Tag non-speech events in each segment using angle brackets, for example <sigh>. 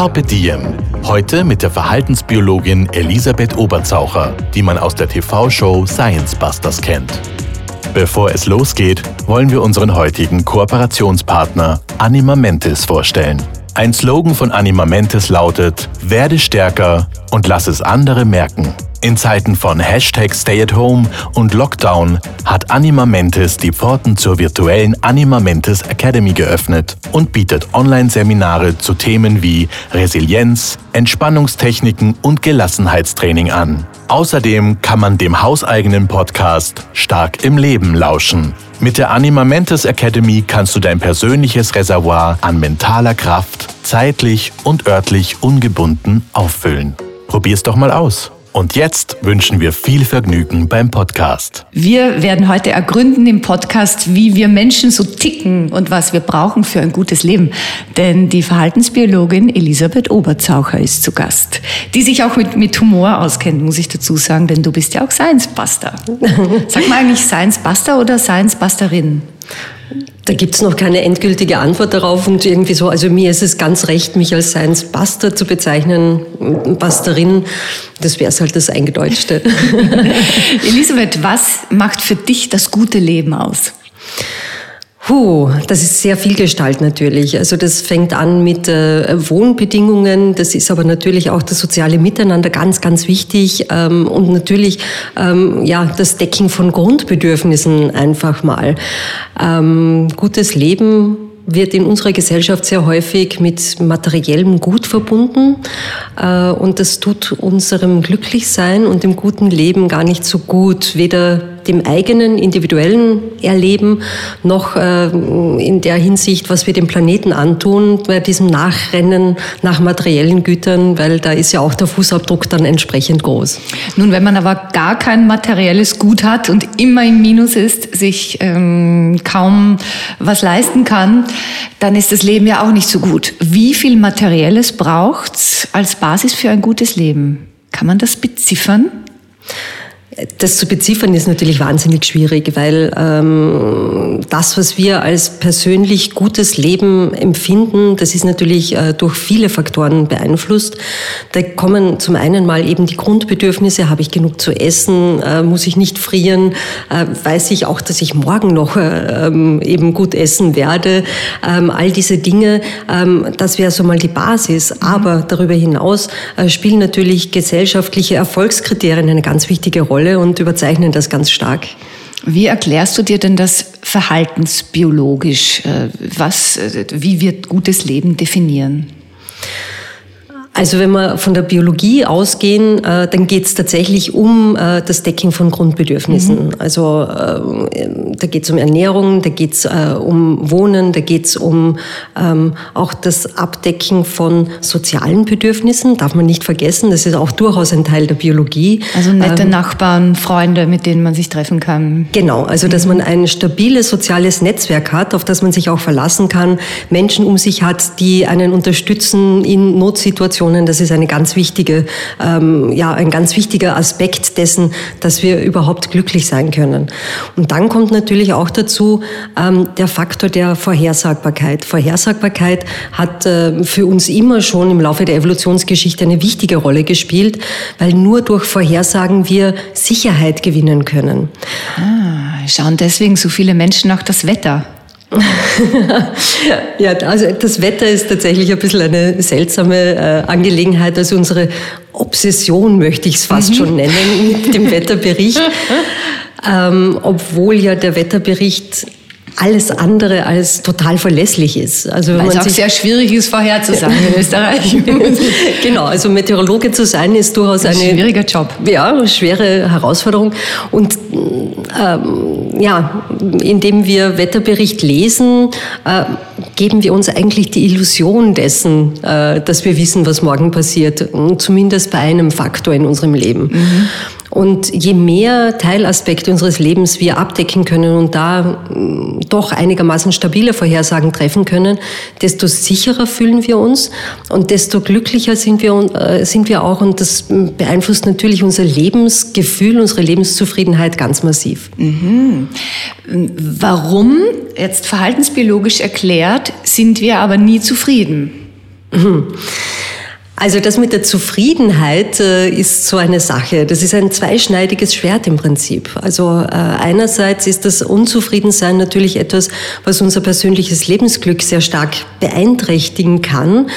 Carpe Diem. Heute mit der Verhaltensbiologin Elisabeth Oberzaucher, die man aus der TV-Show Science Busters kennt. Bevor es losgeht, wollen wir unseren heutigen Kooperationspartner Anima Mentis vorstellen. Ein Slogan von Anima Mentis lautet: Werde stärker und lass es andere merken. In Zeiten von Hashtag Stay at Home und Lockdown hat Anima Mentis die Pforten zur virtuellen Anima Mentis Academy geöffnet und bietet Online-Seminare zu Themen wie Resilienz, Entspannungstechniken und Gelassenheitstraining an. Außerdem kann man dem hauseigenen Podcast Stark im Leben lauschen. Mit der Anima Mentis Academy kannst du dein persönliches Reservoir an mentaler Kraft zeitlich und örtlich ungebunden auffüllen. Probier's doch mal aus. Und jetzt wünschen wir viel Vergnügen beim Podcast. Wir werden heute ergründen im Podcast, wie wir Menschen so ticken und was wir brauchen für ein gutes Leben. Denn die Verhaltensbiologin Elisabeth Oberzaucher ist zu Gast, die sich auch mit, mit Humor auskennt, muss ich dazu sagen, denn du bist ja auch Science Buster. Sag mal eigentlich Science Buster oder Science Busterin? Da gibt es noch keine endgültige Antwort darauf und irgendwie so, also mir ist es ganz recht, mich als Science Buster zu bezeichnen, Busterin, das wäre halt das Eingedeutschte. <laughs> Elisabeth, was macht für dich das gute Leben aus? Puh, das ist sehr viel Gestalt natürlich. Also das fängt an mit äh, Wohnbedingungen, das ist aber natürlich auch das soziale Miteinander ganz, ganz wichtig ähm, und natürlich ähm, ja das Decken von Grundbedürfnissen einfach mal. Ähm, gutes Leben wird in unserer Gesellschaft sehr häufig mit materiellem Gut verbunden äh, und das tut unserem Glücklichsein und dem guten Leben gar nicht so gut, weder dem eigenen individuellen Erleben noch äh, in der Hinsicht, was wir dem Planeten antun, bei diesem Nachrennen nach materiellen Gütern, weil da ist ja auch der Fußabdruck dann entsprechend groß. Nun, wenn man aber gar kein materielles Gut hat und immer im Minus ist, sich ähm, kaum was leisten kann, dann ist das Leben ja auch nicht so gut. Wie viel Materielles braucht's als Basis für ein gutes Leben? Kann man das beziffern? Das zu beziffern ist natürlich wahnsinnig schwierig, weil ähm, das, was wir als persönlich gutes Leben empfinden, das ist natürlich äh, durch viele Faktoren beeinflusst. Da kommen zum einen mal eben die Grundbedürfnisse, habe ich genug zu essen, äh, muss ich nicht frieren, äh, weiß ich auch, dass ich morgen noch äh, ähm, eben gut essen werde. Ähm, all diese Dinge, ähm, das wäre so mal die Basis. Aber darüber hinaus äh, spielen natürlich gesellschaftliche Erfolgskriterien eine ganz wichtige Rolle und überzeichnen das ganz stark. Wie erklärst du dir denn das verhaltensbiologisch? Äh, was, äh, wie wird gutes Leben definieren? Also wenn wir von der Biologie ausgehen, äh, dann geht es tatsächlich um äh, das Decken von Grundbedürfnissen. Mhm. Also äh, da geht es um Ernährung, da geht es um Wohnen, da geht es um ähm, auch das Abdecken von sozialen Bedürfnissen. Darf man nicht vergessen, das ist auch durchaus ein Teil der Biologie. Also nette ähm, Nachbarn, Freunde, mit denen man sich treffen kann. Genau, also dass man ein stabiles soziales Netzwerk hat, auf das man sich auch verlassen kann, Menschen um sich hat, die einen unterstützen in Notsituationen Situationen. Das ist eine ganz wichtige, ähm, ja, ein ganz wichtiger Aspekt dessen, dass wir überhaupt glücklich sein können. Und dann kommt natürlich auch dazu ähm, der Faktor der Vorhersagbarkeit. Vorhersagbarkeit hat äh, für uns immer schon im Laufe der Evolutionsgeschichte eine wichtige Rolle gespielt, weil nur durch Vorhersagen wir Sicherheit gewinnen können. Ah, schauen deswegen so viele Menschen nach das Wetter. Ja, also das Wetter ist tatsächlich ein bisschen eine seltsame äh, Angelegenheit. Also unsere Obsession möchte ich es fast mhm. schon nennen mit dem <laughs> Wetterbericht. ähm, obwohl ja der Wetterbericht alles andere als total verlässlich ist. Also Weil es auch sehr schwierig ist, vorherzusagen in <laughs> Österreich. <laughs> genau, also Meteorologe zu sein ist durchaus ein schwieriger Job. Ja, schwere Herausforderung. Und ähm, ja, indem wir Wetterbericht lesen, äh, geben wir uns eigentlich die Illusion dessen, äh, dass wir wissen, was morgen passiert. Zumindest bei einem Faktor in unserem Leben. Mhm. Und je mehr Teilaspekte unseres Lebens wir abdecken können und da mm, doch einigermaßen stabile Vorhersagen treffen können, desto sicherer fühlen wir uns und desto glücklicher sind wir, äh, sind wir auch. Und das beeinflusst natürlich unser Lebensgefühl, unsere Lebenszufriedenheit ganz massiv. Mhm. Warum, jetzt verhaltensbiologisch erklärt, sind wir aber nie zufrieden? Mhm. Also das mit der Zufriedenheit äh, ist so eine Sache. Das ist ein zweischneidiges Schwert im Prinzip. Also äh, einerseits ist das Unzufriedensein natürlich etwas, was unser persönliches Lebensglück sehr stark beeinträchtigen kann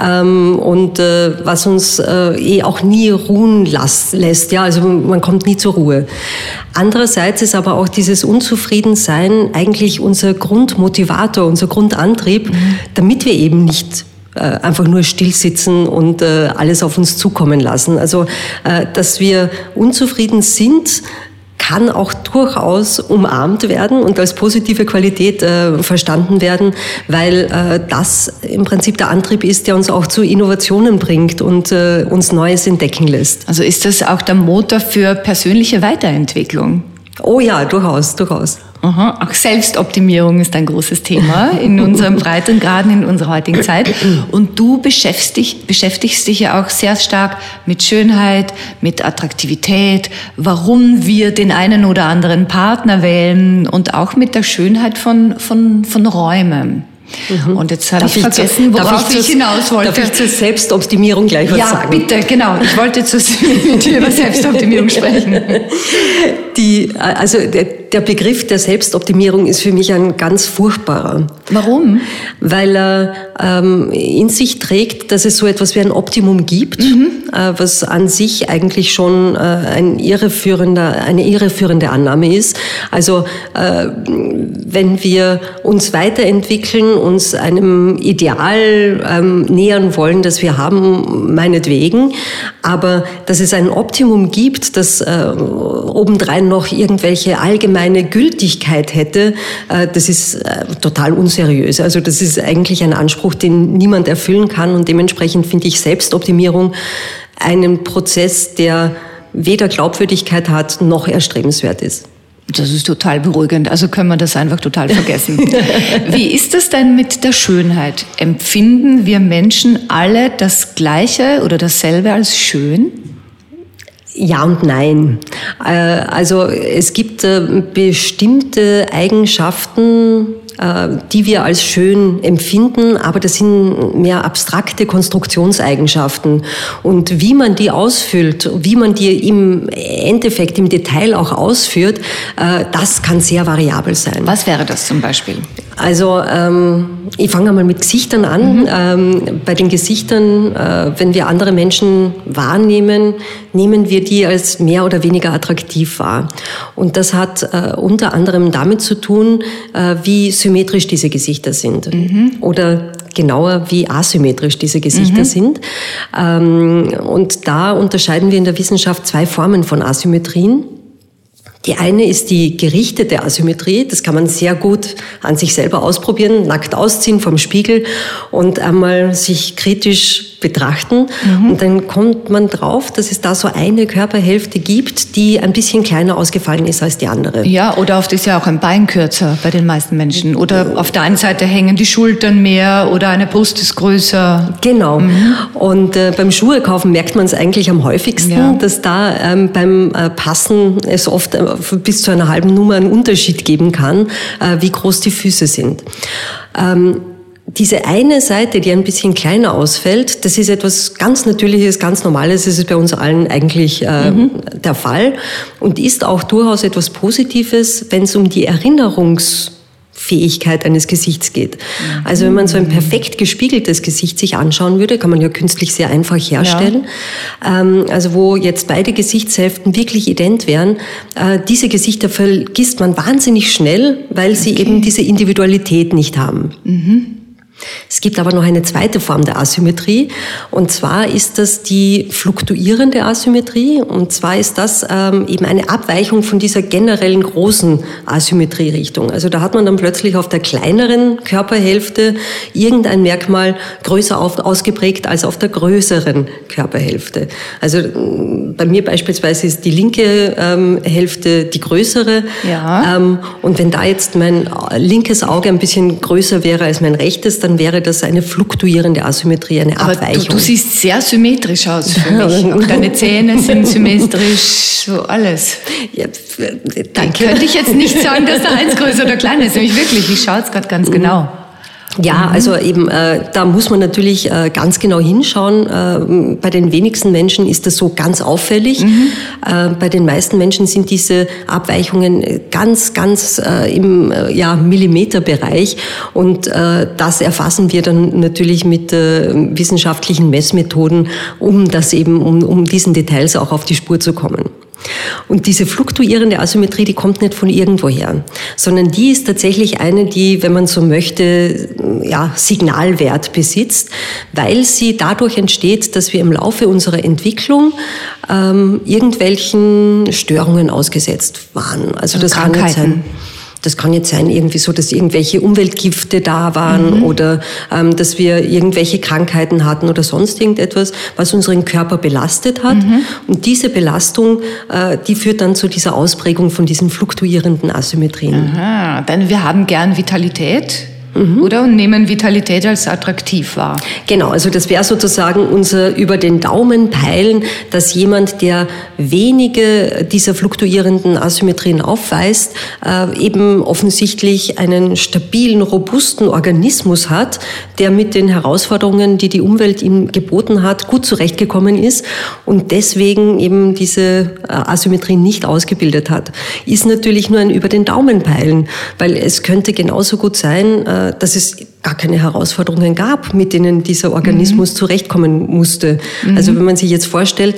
ähm, und äh, was uns äh, eh auch nie ruhen las lässt. Ja, also man kommt nie zur Ruhe. Andererseits ist aber auch dieses Unzufriedensein eigentlich unser Grundmotivator, unser Grundantrieb, mhm. damit wir eben nicht einfach nur stillsitzen und äh, alles auf uns zukommen lassen. Also, äh, dass wir unzufrieden sind, kann auch durchaus umarmt werden und als positive Qualität äh, verstanden werden, weil äh, das im Prinzip der Antrieb ist, der uns auch zu Innovationen bringt und äh, uns Neues entdecken lässt. Also ist das auch der Motor für persönliche Weiterentwicklung? Oh ja, durchaus, durchaus. Aha, auch Selbstoptimierung ist ein großes Thema in unserem <laughs> Breitengraden in unserer heutigen Zeit. Und du beschäftigst, beschäftigst dich ja auch sehr stark mit Schönheit, mit Attraktivität, warum wir den einen oder anderen Partner wählen und auch mit der Schönheit von, von, von Räumen. Mhm. Und jetzt habe ich vergessen, worauf ich, ich hinaus wollte. Darf ich zur Selbstoptimierung gleich was ja, sagen? Ja, bitte, genau. Ich wollte zu, mit dir über Selbstoptimierung <laughs> sprechen. Die, also der, der Begriff der Selbstoptimierung ist für mich ein ganz furchtbarer. Warum? Weil er ähm, in sich trägt, dass es so etwas wie ein Optimum gibt, mhm. Äh, was an sich eigentlich schon äh, ein irreführender, eine irreführende Annahme ist. Also äh, wenn wir uns weiterentwickeln, uns einem Ideal ähm, nähern wollen, das wir haben, meinetwegen, aber dass es ein Optimum gibt, das obendrein noch irgendwelche allgemeine Gültigkeit hätte, das ist total unseriös. Also das ist eigentlich ein Anspruch, den niemand erfüllen kann und dementsprechend finde ich Selbstoptimierung einen Prozess, der weder Glaubwürdigkeit hat noch erstrebenswert ist. Das ist total beruhigend. Also können wir das einfach total vergessen. <laughs> Wie ist es denn mit der Schönheit? Empfinden wir Menschen alle das Gleiche oder dasselbe als schön? Ja und nein. Äh, also es gibt äh, bestimmte Eigenschaften, die wir als schön empfinden, aber das sind mehr abstrakte Konstruktionseigenschaften. Und wie man die ausfüllt, wie man die im Endeffekt, im Detail auch ausführt, äh, das kann sehr variabel sein. Was wäre das zum Beispiel? Also ähm, ich fange einmal mit Gesichtern an. Mhm. Ähm, bei den Gesichtern, äh, wenn wir andere Menschen wahrnehmen, nehmen wir die als mehr oder weniger attraktiv wahr. Und das hat äh, unter anderem damit zu tun, äh, wie symmetrisch diese Gesichter sind. Mhm. Oder genauer, wie asymmetrisch diese Gesichter mhm. sind. Ähm, und da unterscheiden wir in der Wissenschaft zwei Formen von Asymmetrien. Die eine ist die gerichtete Asymmetrie. Das kann man sehr gut an sich selber ausprobieren, nackt ausziehen vom Spiegel und einmal sich kritisch betrachten. Mhm. Und dann kommt man drauf, dass es da so eine Körperhälfte gibt, die ein bisschen kleiner ausgefallen ist als die andere. Ja, oder oft ist ja auch ein Bein kürzer bei den meisten Menschen. Oder auf der einen Seite hängen die Schultern mehr oder eine Brust ist größer. Genau. Mhm. Und äh, beim Schuhe kaufen merkt man es eigentlich am häufigsten, ja. dass da ähm, beim äh, Passen es oft äh, bis zu einer halben Nummer einen Unterschied geben kann, äh, wie groß die Füße sind. Ähm, diese eine Seite, die ein bisschen kleiner ausfällt, das ist etwas ganz Natürliches, ganz Normales. Das ist bei uns allen eigentlich äh, mhm. der Fall und ist auch durchaus etwas Positives, wenn es um die Erinnerungs Fähigkeit eines Gesichts geht. Also wenn man so ein perfekt gespiegeltes Gesicht sich anschauen würde, kann man ja künstlich sehr einfach herstellen. Ja. Ähm, also wo jetzt beide Gesichtshälften wirklich ident wären, äh, diese Gesichter vergisst man wahnsinnig schnell, weil sie okay. eben diese Individualität nicht haben. Mhm. Es gibt aber noch eine zweite Form der Asymmetrie und zwar ist das die fluktuierende Asymmetrie und zwar ist das ähm, eben eine Abweichung von dieser generellen großen Asymmetrierichtung. Also da hat man dann plötzlich auf der kleineren Körperhälfte irgendein Merkmal größer auf, ausgeprägt als auf der größeren Körperhälfte. Also mm, bei mir beispielsweise ist die linke ähm, Hälfte die größere ja. ähm, und wenn da jetzt mein linkes Auge ein bisschen größer wäre als mein rechtes, dann dann wäre das eine fluktuierende Asymmetrie, eine Aber Abweichung. Du, du siehst sehr symmetrisch aus für <laughs> mich. Auch deine Zähne sind symmetrisch, so alles. Ja, danke. Könnte ich jetzt nicht sagen, dass da eins größer oder kleiner ist. Nämlich wirklich, ich schaue es gerade ganz mhm. genau. Ja, mhm. also eben, äh, da muss man natürlich äh, ganz genau hinschauen. Äh, bei den wenigsten Menschen ist das so ganz auffällig. Mhm. Äh, bei den meisten Menschen sind diese Abweichungen ganz, ganz äh, im äh, ja, Millimeterbereich. Und das erfassen wir dann natürlich mit wissenschaftlichen Messmethoden, um das eben, um, um diesen Details auch auf die Spur zu kommen. Und diese fluktuierende Asymmetrie, die kommt nicht von irgendwoher, sondern die ist tatsächlich eine, die, wenn man so möchte, ja, Signalwert besitzt, weil sie dadurch entsteht, dass wir im Laufe unserer Entwicklung ähm, irgendwelchen Störungen ausgesetzt waren. Also das kann nicht sein. Das kann jetzt sein, irgendwie so, dass irgendwelche Umweltgifte da waren mhm. oder ähm, dass wir irgendwelche Krankheiten hatten oder sonst irgendetwas, was unseren Körper belastet hat. Mhm. Und diese Belastung, äh, die führt dann zu dieser Ausprägung von diesen fluktuierenden Asymmetrien. Aha, denn wir haben gern Vitalität mhm. oder? Und nehmen Vitalität als attraktiv wahr. Genau, also das wäre sozusagen unser über den Daumen peilen, dass jemand, der wenige dieser fluktuierenden Asymmetrien aufweist, äh, eben offensichtlich einen stabilen, robusten Organismus hat, der mit den Herausforderungen, die die Umwelt ihm geboten hat, gut zurechtgekommen ist und deswegen eben diese äh, Asymmetrien nicht ausgebildet hat. Ist natürlich nur ein über den Daumen peilen, weil es könnte genauso gut sein, äh, dass es gar keine Herausforderungen gab, mit denen dieser Organismus mhm. zurechtkommen musste. Mhm. Also wenn man sich jetzt vorstellt,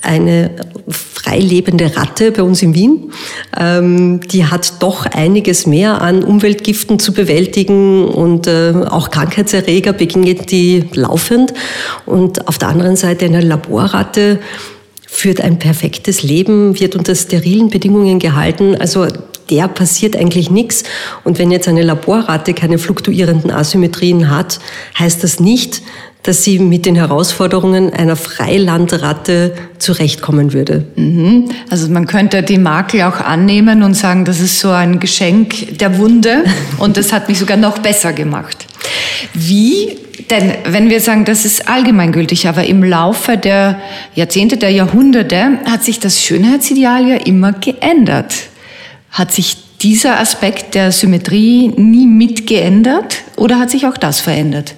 eine freilebende Ratte bei uns in Wien. Ähm, die hat doch einiges mehr an Umweltgiften zu bewältigen und äh, auch Krankheitserreger begegnet die laufend. Und auf der anderen Seite eine Laborratte führt ein perfektes Leben, wird unter sterilen Bedingungen gehalten. Also der passiert eigentlich nichts. Und wenn jetzt eine Laborratte keine fluktuierenden Asymmetrien hat, heißt das nicht, dass sie mit den Herausforderungen einer Freilandratte zurechtkommen würde. Mhm. Also man könnte die Makel auch annehmen und sagen, das ist so ein Geschenk der Wunde <laughs> und das hat mich sogar noch besser gemacht. Wie denn wenn wir sagen, das ist allgemeingültig, aber im Laufe der Jahrzehnte, der Jahrhunderte hat sich das Schönheitsideal ja immer geändert. Hat sich dieser Aspekt der Symmetrie nie mitgeändert oder hat sich auch das verändert?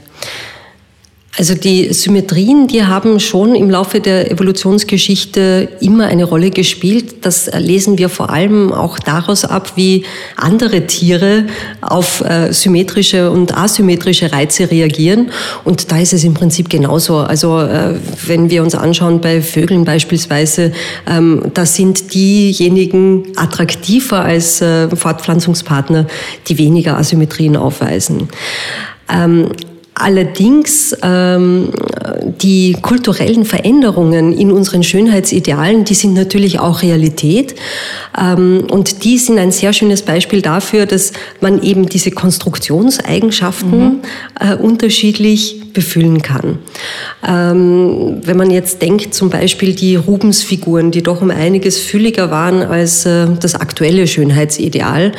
Also die Symmetrien, die haben schon im Laufe der Evolutionsgeschichte immer eine Rolle gespielt. Das lesen wir vor allem auch daraus ab, wie andere Tiere auf äh, symmetrische und asymmetrische Reize reagieren. Und da ist es im Prinzip genauso. Also äh, wenn wir uns anschauen bei Vögeln beispielsweise, ähm, da sind diejenigen attraktiver als äh, Fortpflanzungspartner, die weniger Asymmetrien aufweisen. Allerdings ähm, die kulturellen Veränderungen in unseren Schönheitsidealen, die sind natürlich auch Realität. Ähm, und die sind ein sehr schönes Beispiel dafür, dass man eben diese Konstruktionseigenschaften mhm. äh, unterschiedlich befüllen kann. Ähm, wenn man jetzt denkt, zum Beispiel die Rubensfiguren, die doch um einiges fülliger waren als äh, das aktuelle Schönheitsideal,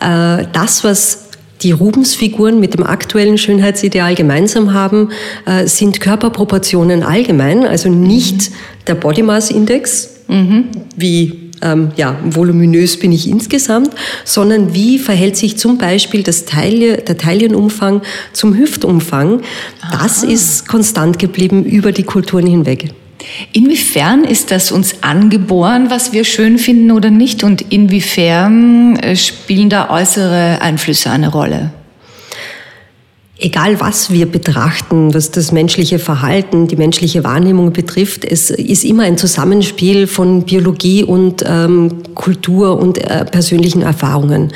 äh, das, was die Rubensfiguren mit dem aktuellen Schönheitsideal gemeinsam haben, äh, sind Körperproportionen allgemein, also nicht mhm. der Body Mass Index, mhm. wie ähm, ja, voluminös bin ich insgesamt, sondern wie verhält sich zum Beispiel das Taille, der Taillenumfang zum Hüftumfang. Das Aha. ist konstant geblieben über die Kulturen hinweg. Inwiefern ist das uns angeboren, was wir schön finden oder nicht? Und inwiefern äh, spielen da äußere Einflüsse eine Rolle? Egal was wir betrachten, was das menschliche Verhalten, die menschliche Wahrnehmung betrifft, es ist immer ein Zusammenspiel von Biologie und ähm, Kultur und äh, persönlichen Erfahrungen.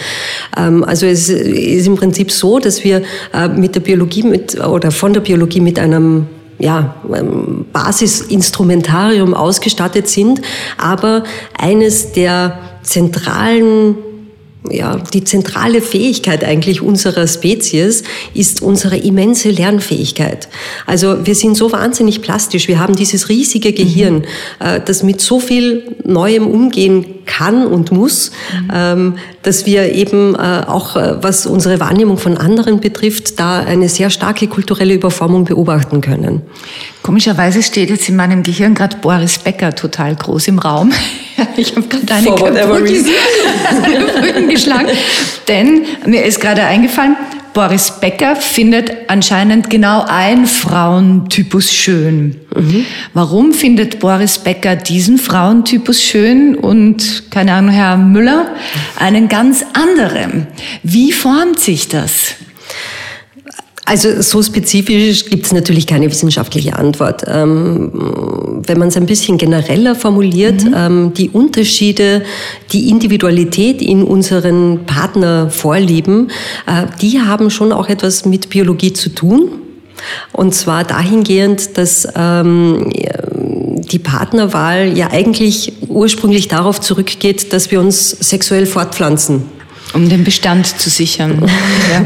Ähm, also es ist im Prinzip so, dass wir äh, mit der Biologie mit, oder von der Biologie mit einem ja, ähm, Basisinstrumentarium ausgestattet sind, aber eines der zentralen ja, die zentrale Fähigkeit eigentlich unserer Spezies ist unsere immense Lernfähigkeit. Also wir sind so wahnsinnig plastisch. Wir haben dieses riesige Gehirn, mhm. Äh, das mit so viel Neuem umgehen kann und muss, mhm. Ähm, dass wir eben äh, auch, äh, was unsere Wahrnehmung von anderen betrifft, da eine sehr starke kulturelle Überformung beobachten können. Komischerweise steht jetzt in meinem Gehirn gerade Boris Becker total groß im Raum. <laughs> Ich habe gerade eine Brücken, geschlagen, denn mir ist gerade eingefallen, Boris Becker findet anscheinend genau ein Frauentypus schön. Mhm. Warum findet Boris Becker diesen Frauentypus schön und, keine Ahnung, Herr Müller einen ganz anderen? Wie formt sich das? Also so spezifisch gibt es natürlich keine wissenschaftliche Antwort. Ähm, wenn man es ein bisschen genereller formuliert, mhm. ähm, die Unterschiede, die Individualität in unseren Partnervorlieben, äh, die haben schon auch etwas mit Biologie zu tun. Und zwar dahingehend, dass ähm, die Partnerwahl ja eigentlich ursprünglich darauf zurückgeht, dass wir uns sexuell fortpflanzen. Um den Bestand zu sichern <laughs> ja,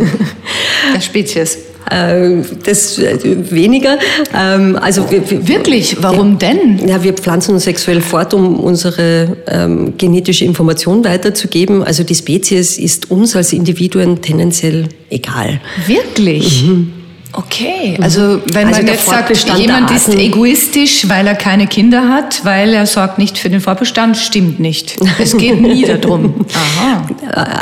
der Spezies. Äh, das äh, weniger. Ähm, also wir, Wirklich? Warum ja, denn? Ja, wir pflanzen uns sexuell fort, um unsere ähm, genetische Information weiterzugeben. Also die Spezies ist uns als Individuen tendenziell egal. Wirklich? Mhm. Okay, mhm. also wenn also man jetzt sagt, jemand ist egoistisch, weil er keine Kinder hat, weil er sorgt nicht für den Fortbestand, stimmt nicht. Es geht nie <laughs> darum. Aha.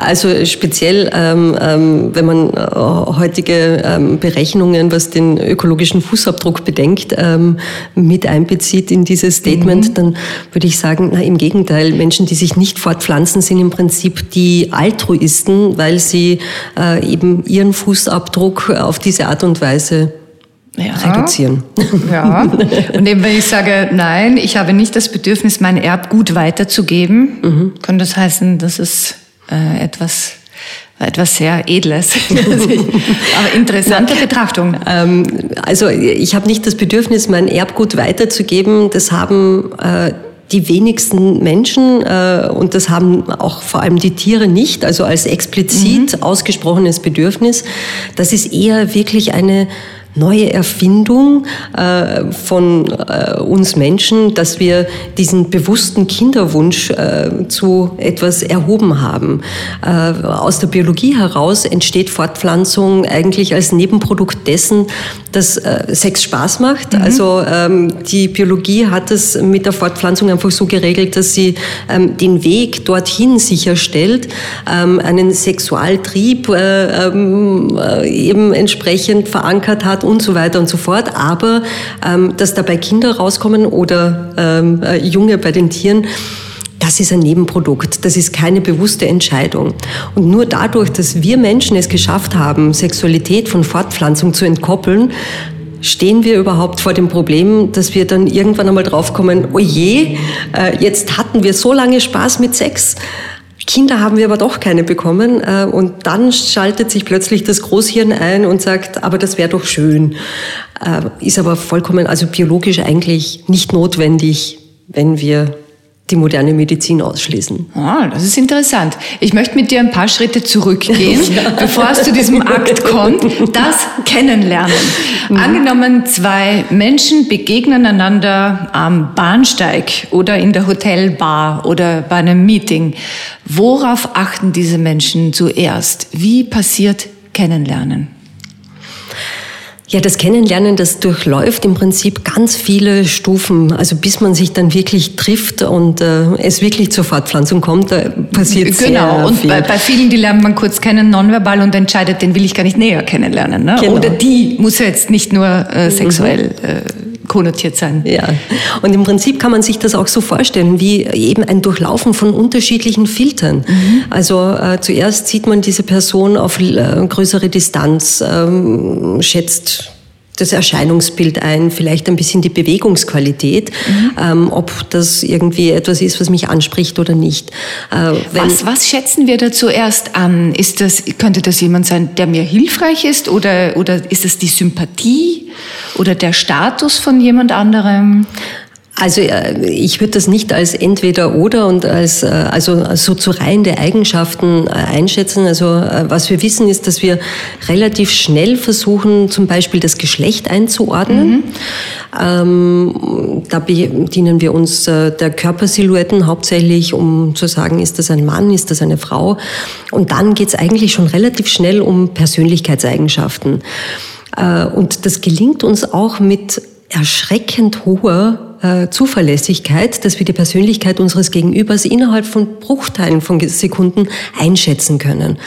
Also speziell, ähm, ähm, wenn man äh, heutige ähm, Berechnungen, was den ökologischen Fußabdruck bedenkt, ähm, mit einbezieht in dieses Statement, mhm. dann würde ich sagen, na, im Gegenteil, Menschen, die sich nicht fortpflanzen, sind im Prinzip die Altruisten, weil sie äh, eben ihren Fußabdruck auf diese Art und und Weise ja. reduzieren. Ja. <laughs> Und eben, wenn ich sage, nein, ich habe nicht das Bedürfnis, mein Erbgut weiterzugeben, mhm. kann das heißen, das ist äh, etwas etwas sehr Edles. <laughs> Aber interessante Na, Betrachtung. Ähm, also ich habe nicht das Bedürfnis, mein Erbgut weiterzugeben. Das haben äh, die wenigsten Menschen äh, und das haben auch vor allem die Tiere nicht, also als explizit mhm. ausgesprochenes Bedürfnis. Das ist eher wirklich eine neue Erfindung äh, von äh, uns Menschen, dass wir diesen bewussten Kinderwunsch äh, zu etwas erhoben haben. Aus der Biologie heraus entsteht Fortpflanzung eigentlich als Nebenprodukt dessen, dass Sex Spaß macht. Mhm. Also ähm, die Biologie hat es mit der Fortpflanzung einfach so geregelt, dass sie ähm, den Weg dorthin sicherstellt, ähm, einen Sexualtrieb eben entsprechend verankert hat und so weiter und so fort. Aber ähm, dass dabei Kinder rauskommen oder ähm, äh, Junge bei den Tieren, das ist ein Nebenprodukt, das ist keine bewusste Entscheidung. Und nur dadurch, dass wir Menschen es geschafft haben, Sexualität von Fortpflanzung zu entkoppeln, stehen wir überhaupt vor dem Problem, dass wir dann irgendwann einmal draufkommen, oh je, äh, jetzt hatten wir so lange Spaß mit Sex, Kinder haben wir aber doch keine bekommen. Äh, und dann schaltet sich plötzlich das Großhirn ein und sagt, aber das wäre doch schön. Äh, ist aber vollkommen, also biologisch eigentlich nicht notwendig, wenn wir die moderne Medizin ausschließen. Ah, das ist interessant. Ich möchte mit dir ein paar Schritte zurückgehen, <laughs> ja. bevor es zu diesem Akt kommt. Das Kennenlernen. Mhm. Angenommen, zwei Menschen begegnen einander am Bahnsteig oder in der Hotelbar oder bei einem Meeting. Worauf achten diese Menschen zuerst? Wie passiert Kennenlernen? Ja, das Kennenlernen, das durchläuft im Prinzip ganz viele Stufen. Also bis man sich dann wirklich trifft und äh, es wirklich zur Fortpflanzung kommt, da passiert genau. sehr und viel. Bei, bei vielen, die lernt man kurz kennen, nonverbal und entscheidet, den will ich gar nicht näher kennenlernen. Ne? Genau. Oder die muss jetzt nicht nur äh, sexuell äh, konnotiert sein. Ja, und im Prinzip kann man sich das auch so vorstellen, wie eben ein Durchlaufen von unterschiedlichen Filtern. Mhm. Also äh, zuerst sieht man diese Person auf äh, größere Distanz, ähm, schätzt das Erscheinungsbild ein, vielleicht ein bisschen die Bewegungsqualität, mhm. ähm, ob das irgendwie etwas ist, was mich anspricht oder nicht. Äh, was, was schätzen wir da zuerst an? Ist das, könnte das jemand sein, der mir hilfreich ist oder, oder ist es die Sympathie oder der Status von jemand anderem? Also äh, ich würde das nicht als entweder oder und als äh, also so zu Reihen der Eigenschaften äh, einschätzen. Also was wir wissen ist, dass wir relativ schnell versuchen, zum Beispiel das Geschlecht einzuordnen. Mhm. Ähm, da bedienen wir uns der Körpersilhouetten hauptsächlich, um zu sagen, ist das ein Mann, ist das eine Frau. Und dann geht es eigentlich schon relativ schnell um Persönlichkeitseigenschaften. Und das gelingt uns auch mit erschreckend hoher äh, Zuverlässigkeit, dass wir die Persönlichkeit unseres Gegenübers innerhalb von Bruchteilen von Sekunden einschätzen können.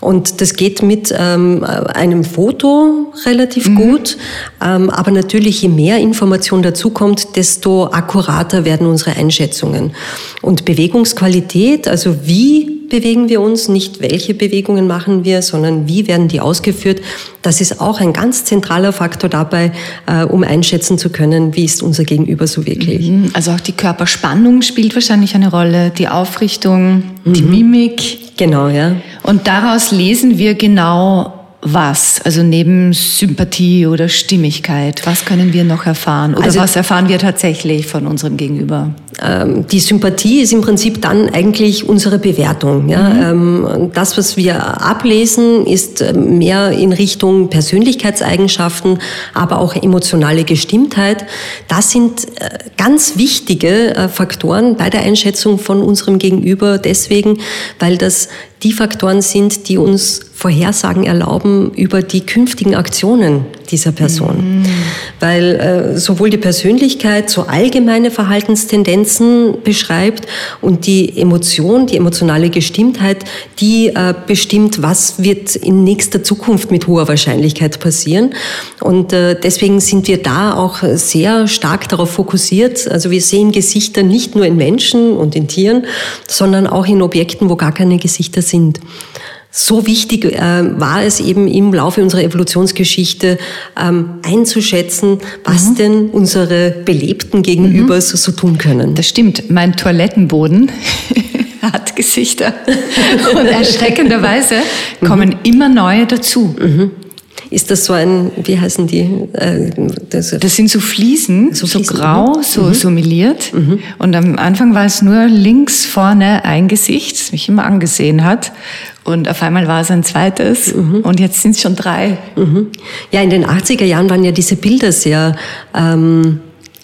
Und das geht mit ähm, einem Foto relativ mhm. gut. Ähm, aber natürlich, je mehr Information dazukommt, desto akkurater werden unsere Einschätzungen. Und Bewegungsqualität, also wie bewegen wir uns, nicht welche Bewegungen machen wir, sondern wie werden die ausgeführt. Das ist auch ein ganz zentraler Faktor dabei, äh, um einschätzen zu können, wie ist unser Gegenüber so wirklich. Mhm. Also auch die Körperspannung spielt wahrscheinlich eine Rolle, die Aufrichtung, die mhm. Mimik. Genau, ja. Und daraus lesen wir genau, was? Also neben Sympathie oder Stimmigkeit, was können wir noch erfahren? Oder also, was erfahren wir tatsächlich von unserem Gegenüber? Ähm, die Sympathie ist im Prinzip dann eigentlich unsere Bewertung. Ja? Mhm. Ähm, das, was wir ablesen, ist äh, mehr in Richtung Persönlichkeitseigenschaften, aber auch emotionale Gestimmtheit. Das sind äh, ganz wichtige äh, Faktoren bei der Einschätzung von unserem Gegenüber deswegen, weil das die Faktoren sind, die uns Vorhersagen erlauben über die künftigen Aktionen dieser Person. Mhm. Weil äh, sowohl die Persönlichkeit so allgemeine Verhaltenstendenzen beschreibt und die Emotion, die emotionale Gestimmtheit, die äh, bestimmt, was wird in nächster Zukunft mit hoher Wahrscheinlichkeit passieren. Und äh, deswegen sind wir da auch sehr stark darauf fokussiert. Also wir sehen Gesichter nicht nur in Menschen und in Tieren, sondern auch in Objekten, wo gar keine Gesichter sind so wichtig äh, war es eben im Laufe unserer Evolutionsgeschichte ähm, einzuschätzen, was mhm. denn unsere Belebten gegenüber mhm. so, so tun können. Das stimmt. Mein Toilettenboden <laughs> hat Gesichter. <laughs> Und erschreckenderweise kommen immer neue dazu. Mhm. Ist das so ein, wie heißen die? Äh, das, das, sind so Fliesen, so, Fliesen, so grau, mhm. so, mhm. so meliert. Mhm. Und am Anfang war es nur links vorne ein Gesicht, das mich immer angesehen hat. Und auf einmal war es ein zweites mhm. und jetzt sind es schon drei. Mhm. Ja, in den 80er Jahren waren ja diese Bilder sehr... Ähm,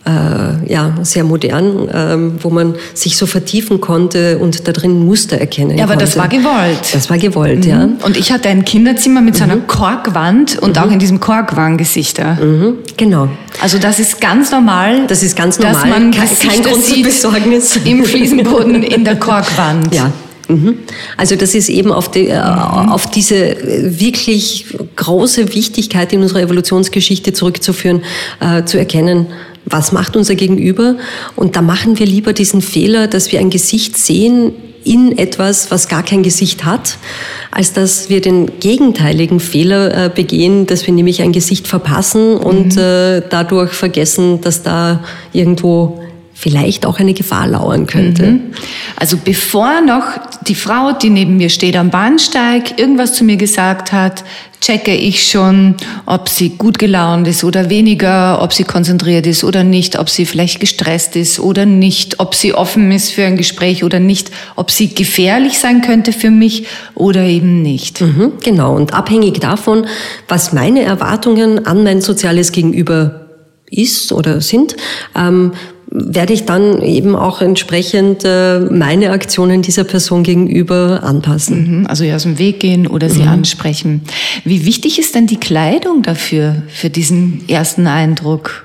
äh, ja, sehr modern, ähm, wo man sich so vertiefen konnte und da drin Muster erkennen Ja, aber konnte. das war gewollt. Das war gewollt, mhm. ja. Und ich hatte ein Kinderzimmer mit so einer mhm. Korkwand und mhm. auch in diesem Kork waren Gesichter. Mhm. Genau. Also das ist ganz normal. Das ist ganz normal. Dass man kein, kein Grund zur Besorgnis. <laughs> Im Fliesenboden in der Korkwand. Ja, Mhm. Also das ist eben auf, die, äh, auf diese wirklich große Wichtigkeit in unserer Evolutionsgeschichte zurückzuführen, äh, zu erkennen, was macht unser Gegenüber. Und da machen wir lieber diesen Fehler, dass wir ein Gesicht sehen in etwas, was gar kein Gesicht hat, als dass wir den gegenteiligen Fehler äh, begehen, dass wir nämlich ein Gesicht verpassen und mhm. äh, dadurch vergessen, dass da irgendwo vielleicht auch eine Gefahr lauern könnte. Mhm. Also bevor noch die Frau, die neben mir steht am Bahnsteig, irgendwas zu mir gesagt hat, checke ich schon, ob sie gut gelaunt ist oder weniger, ob sie konzentriert ist oder nicht, ob sie vielleicht gestresst ist oder nicht, ob sie offen ist für ein Gespräch oder nicht, ob sie gefährlich sein könnte für mich oder eben nicht. Mhm, genau, und abhängig davon, was meine Erwartungen an mein soziales Gegenüber ist oder sind, ähm, werde ich dann eben auch entsprechend äh, meine Aktionen dieser Person gegenüber anpassen. Mhm, also ihr aus dem Weg gehen oder sie mhm. ansprechen. Wie wichtig ist denn die Kleidung dafür, für diesen ersten Eindruck?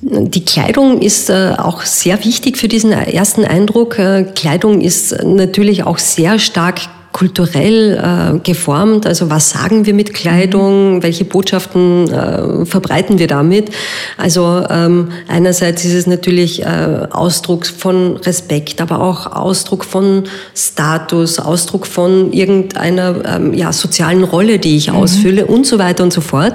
Die Kleidung ist äh, auch sehr wichtig für diesen ersten Eindruck. Äh, Kleidung ist natürlich auch sehr stark kulturell äh, geformt. Also was sagen wir mit Kleidung? Welche Botschaften äh, verbreiten wir damit? Also ähm, einerseits ist es natürlich äh, Ausdruck von Respekt, aber auch Ausdruck von Status, Ausdruck von irgendeiner ähm, ja, sozialen Rolle, die ich mhm. ausfülle und so weiter und so fort.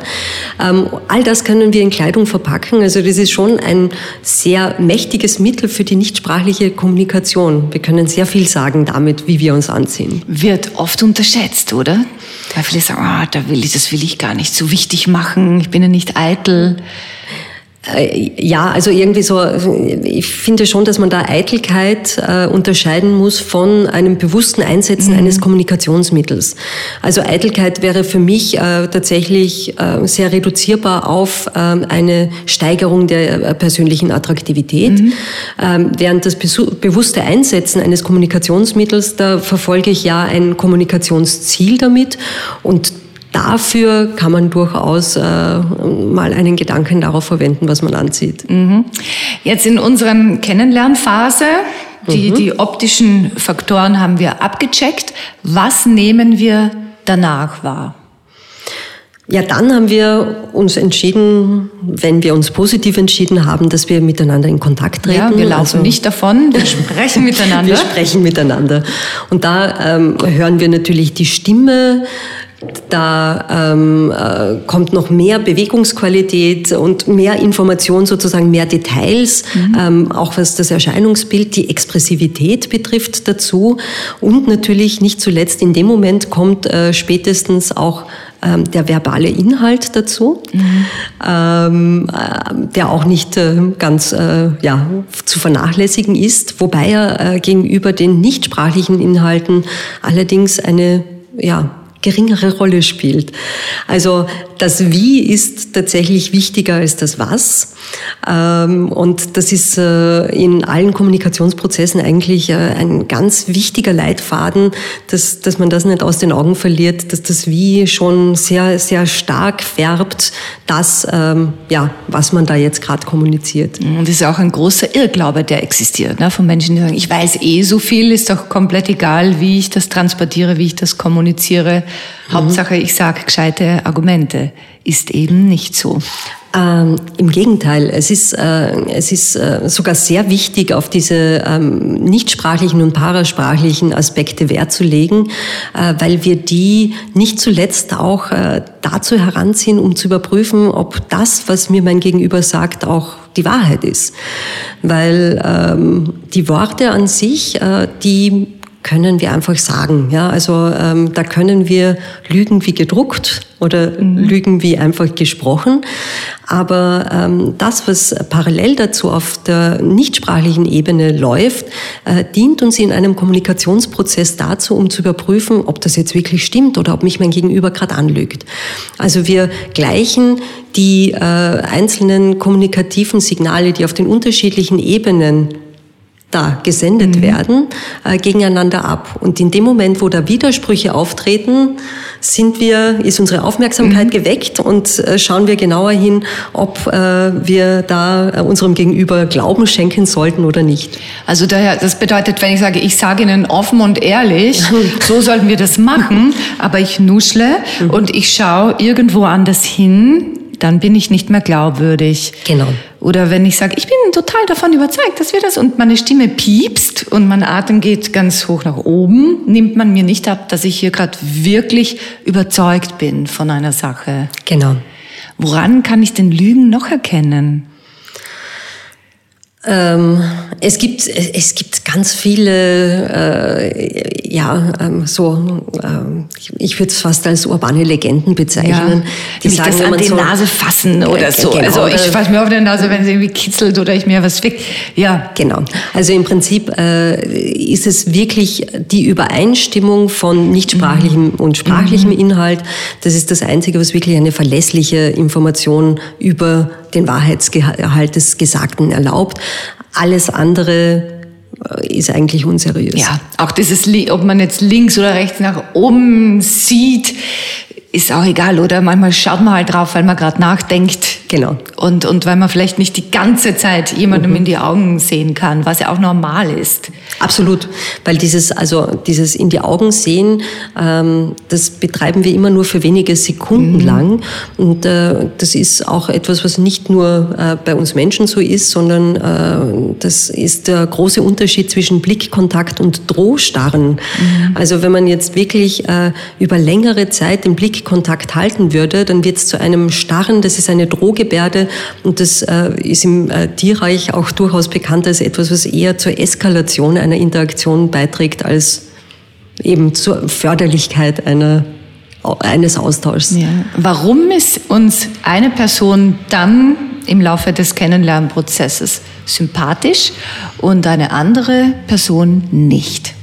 Ähm, all das können wir in Kleidung verpacken. Also das ist schon ein sehr mächtiges Mittel für die nichtsprachliche Kommunikation. Wir können sehr viel sagen damit, wie wir uns anziehen. Wird oft unterschätzt, oder? Weil viele sagen, ah, da will ich, das will ich gar nicht so wichtig machen, ich bin ja nicht eitel. Äh, ja, also irgendwie so, ich finde schon, dass man da Eitelkeit äh, unterscheiden muss von einem bewussten Einsetzen mhm. eines Kommunikationsmittels. Also Eitelkeit wäre für mich äh, tatsächlich äh, sehr reduzierbar auf ähm, eine Steigerung der äh, persönlichen Attraktivität, mhm. ähm, während das bewusste Einsetzen eines Kommunikationsmittels, da verfolge ich ja ein Kommunikationsziel damit und dafür kann man durchaus äh, mal einen Gedanken darauf verwenden, was man anzieht. Mhm. Jetzt in unserer Kennenlernphase, die, mhm. die optischen Faktoren haben wir abgecheckt. Was nehmen wir danach wahr? Ja, dann haben wir uns entschieden, wenn wir uns positiv entschieden haben, dass wir miteinander in Kontakt treten. Ja, wir laufen also, nicht davon, wir <laughs> sprechen miteinander. wir sprechen miteinander. Und da ähm, hören wir natürlich die Stimme, da ähm, äh, kommt noch mehr Bewegungsqualität und mehr Information, sozusagen mehr Details, mhm. ähm, auch was das Erscheinungsbild, die Expressivität betrifft dazu. Und natürlich nicht zuletzt in dem Moment kommt äh, spätestens auch ähm, der verbale Inhalt dazu, mhm. ähm, äh, der auch nicht äh, ganz äh, ja, zu vernachlässigen ist, wobei er äh, gegenüber den nichtsprachlichen Inhalten allerdings eine ja, geringere Rolle spielt. Also das Wie ist tatsächlich wichtiger als das Was. Ähm, und das ist äh, in allen Kommunikationsprozessen eigentlich äh, ein ganz wichtiger Leitfaden, dass, dass man das nicht aus den Augen verliert, dass das Wie schon sehr, sehr stark färbt, das, ähm, ja, was man da jetzt gerade kommuniziert. Und das ist auch ein großer Irrglaube, der existiert, ne? von Menschen, die sagen, ich weiß eh so viel, ist doch komplett egal, wie ich das transportiere, wie ich das kommuniziere. Mhm. Hauptsache, ich sage gescheite Argumente. Ist eben nicht so. Ähm, Im Gegenteil, es ist, äh, es ist äh, sogar sehr wichtig, auf diese ähm, nichtsprachlichen und parasprachlichen Aspekte Wert zu legen, äh, weil wir die nicht zuletzt auch äh, dazu heranziehen, um zu überprüfen, ob das, was mir mein Gegenüber sagt, auch die Wahrheit ist. Weil ähm, die Worte an sich, äh, die können wir einfach sagen. Ja, also ähm, da können wir lügen wie gedruckt oder mhm. lügen wie einfach gesprochen. Aber ähm, das, was parallel dazu auf der nichtsprachlichen Ebene läuft, äh, dient uns in einem Kommunikationsprozess dazu, um zu überprüfen, ob das jetzt wirklich stimmt oder ob mich mein Gegenüber gerade anlügt. Also wir gleichen die äh, einzelnen kommunikativen Signale, die auf den unterschiedlichen Ebenen da gesendet mhm. werden, äh, gegeneinander ab. Und in dem Moment, wo da Widersprüche auftreten, sind wir, ist unsere Aufmerksamkeit mhm. geweckt und äh, schauen wir genauer hin, ob äh, wir da äh, unserem Gegenüber Glauben schenken sollten oder nicht. Also daher, das bedeutet, wenn ich sage, ich sage Ihnen offen und ehrlich, <laughs> so sollten wir das machen, aber ich nuschle mhm. und ich schaue irgendwo anders hin, dann bin ich nicht mehr glaubwürdig. Genau. Oder wenn ich sage, ich bin total davon überzeugt, dass wir das und meine Stimme piepst und mein Atem geht ganz hoch nach oben, nimmt man mir nicht ab, dass ich hier gerade wirklich überzeugt bin von einer Sache. Genau. Woran kann ich denn Lügen noch erkennen? Ähm, es gibt es gibt ganz viele äh, ja ähm, so ähm, ich würde es fast als urbane Legenden bezeichnen. Ja, die sagen, das an die so, Nase fassen oder so. Genau, also ich fasse mir auf die Nase, wenn es irgendwie kitzelt oder ich mir was fickt. Ja, genau. Also im Prinzip äh, ist es wirklich die Übereinstimmung von nichtsprachlichem mhm. und sprachlichem mhm. Inhalt. Das ist das Einzige, was wirklich eine verlässliche Information über den Wahrheitsgehalt des Gesagten erlaubt. Alles andere äh, ist eigentlich unseriös. Ja, auch dieses, ob man jetzt links oder rechts nach oben sieht, ist auch egal, oder? Manchmal schaut man halt drauf, weil man gerade nachdenkt. Genau. Und, und weil man vielleicht nicht die ganze Zeit jemandem mhm. in die Augen sehen kann, was ja auch normal ist. Absolut. Weil dieses, also dieses in die Augen sehen, ähm, das betreiben wir immer nur für wenige Sekunden mhm. lang. Und äh, das ist auch etwas, was nicht nur äh, bei uns Menschen so ist, sondern äh, das ist der große Unterschied zwischen Blickkontakt und Drohstarren. Mhm. Also wenn man jetzt wirklich äh, über längere Zeit den Blickkontakt halten würde, dann wird es zu einem Starren, das ist eine Drohgebärde und das äh, ist im äh, Tierreich auch durchaus bekannt als etwas, was eher zur Eskalation einer Interaktion beiträgt, als eben zur Förderlichkeit einer eines Austauschs. Ja. Warum ist uns eine Person dann im Laufe des Kennenlernprozesses sympathisch und eine andere Person nicht?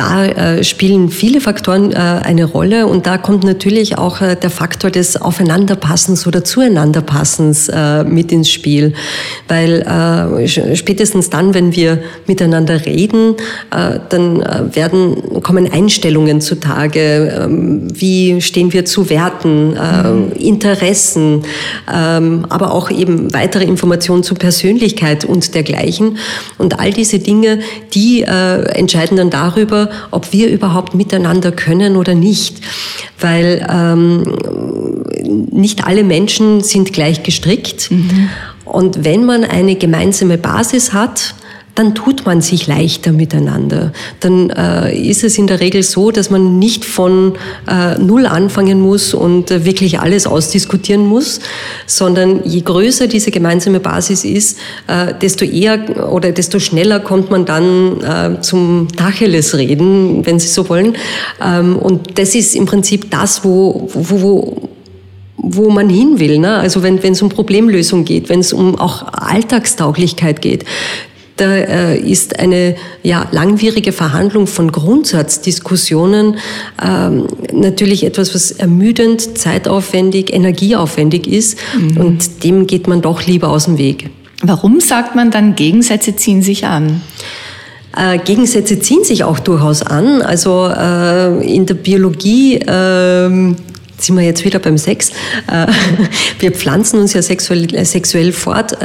Da äh, spielen viele Faktoren äh, eine Rolle. Und da kommt natürlich auch äh, der Faktor des Aufeinanderpassens oder Zueinanderpassens äh, mit ins Spiel, weil äh, spätestens dann, wenn wir miteinander reden, äh, dann werden kommen Einstellungen zutage, ähm, wie stehen wir zu Werten, mhm. Interessen, ähm, aber auch eben weitere Informationen zur Persönlichkeit und dergleichen. Und all diese Dinge, die entscheiden dann darüber, ob wir überhaupt miteinander können oder nicht. Weil ähm, nicht alle Menschen sind gleich gestrickt. Mhm. Und wenn man eine gemeinsame Basis hat, dann tut man sich leichter miteinander. Dann äh, ist es in der Regel so, dass man nicht von äh, Null anfangen muss und äh, wirklich alles ausdiskutieren muss, sondern je größer diese gemeinsame Basis ist, äh, desto eher oder desto schneller kommt man dann äh, zum Tacheles reden, wenn Sie so wollen. Ähm, und das ist im Prinzip das, wo, wo, wo wo man hin will. Ne? Also wenn es um Problemlösung geht, wenn es um auch Alltagstauglichkeit geht, da äh, ist eine ja, langwierige Verhandlung von Grundsatzdiskussionen ähm, natürlich etwas, was ermüdend, zeitaufwendig, energieaufwendig ist. Mhm. Und dem geht man doch lieber aus dem Weg. Warum sagt man dann, Gegensätze ziehen sich an? Äh, Gegensätze ziehen sich auch durchaus an. Also äh, in der Biologie äh, sind wir jetzt wieder beim Sex. Äh, <laughs> wir pflanzen uns ja sexuell, äh, sexuell fort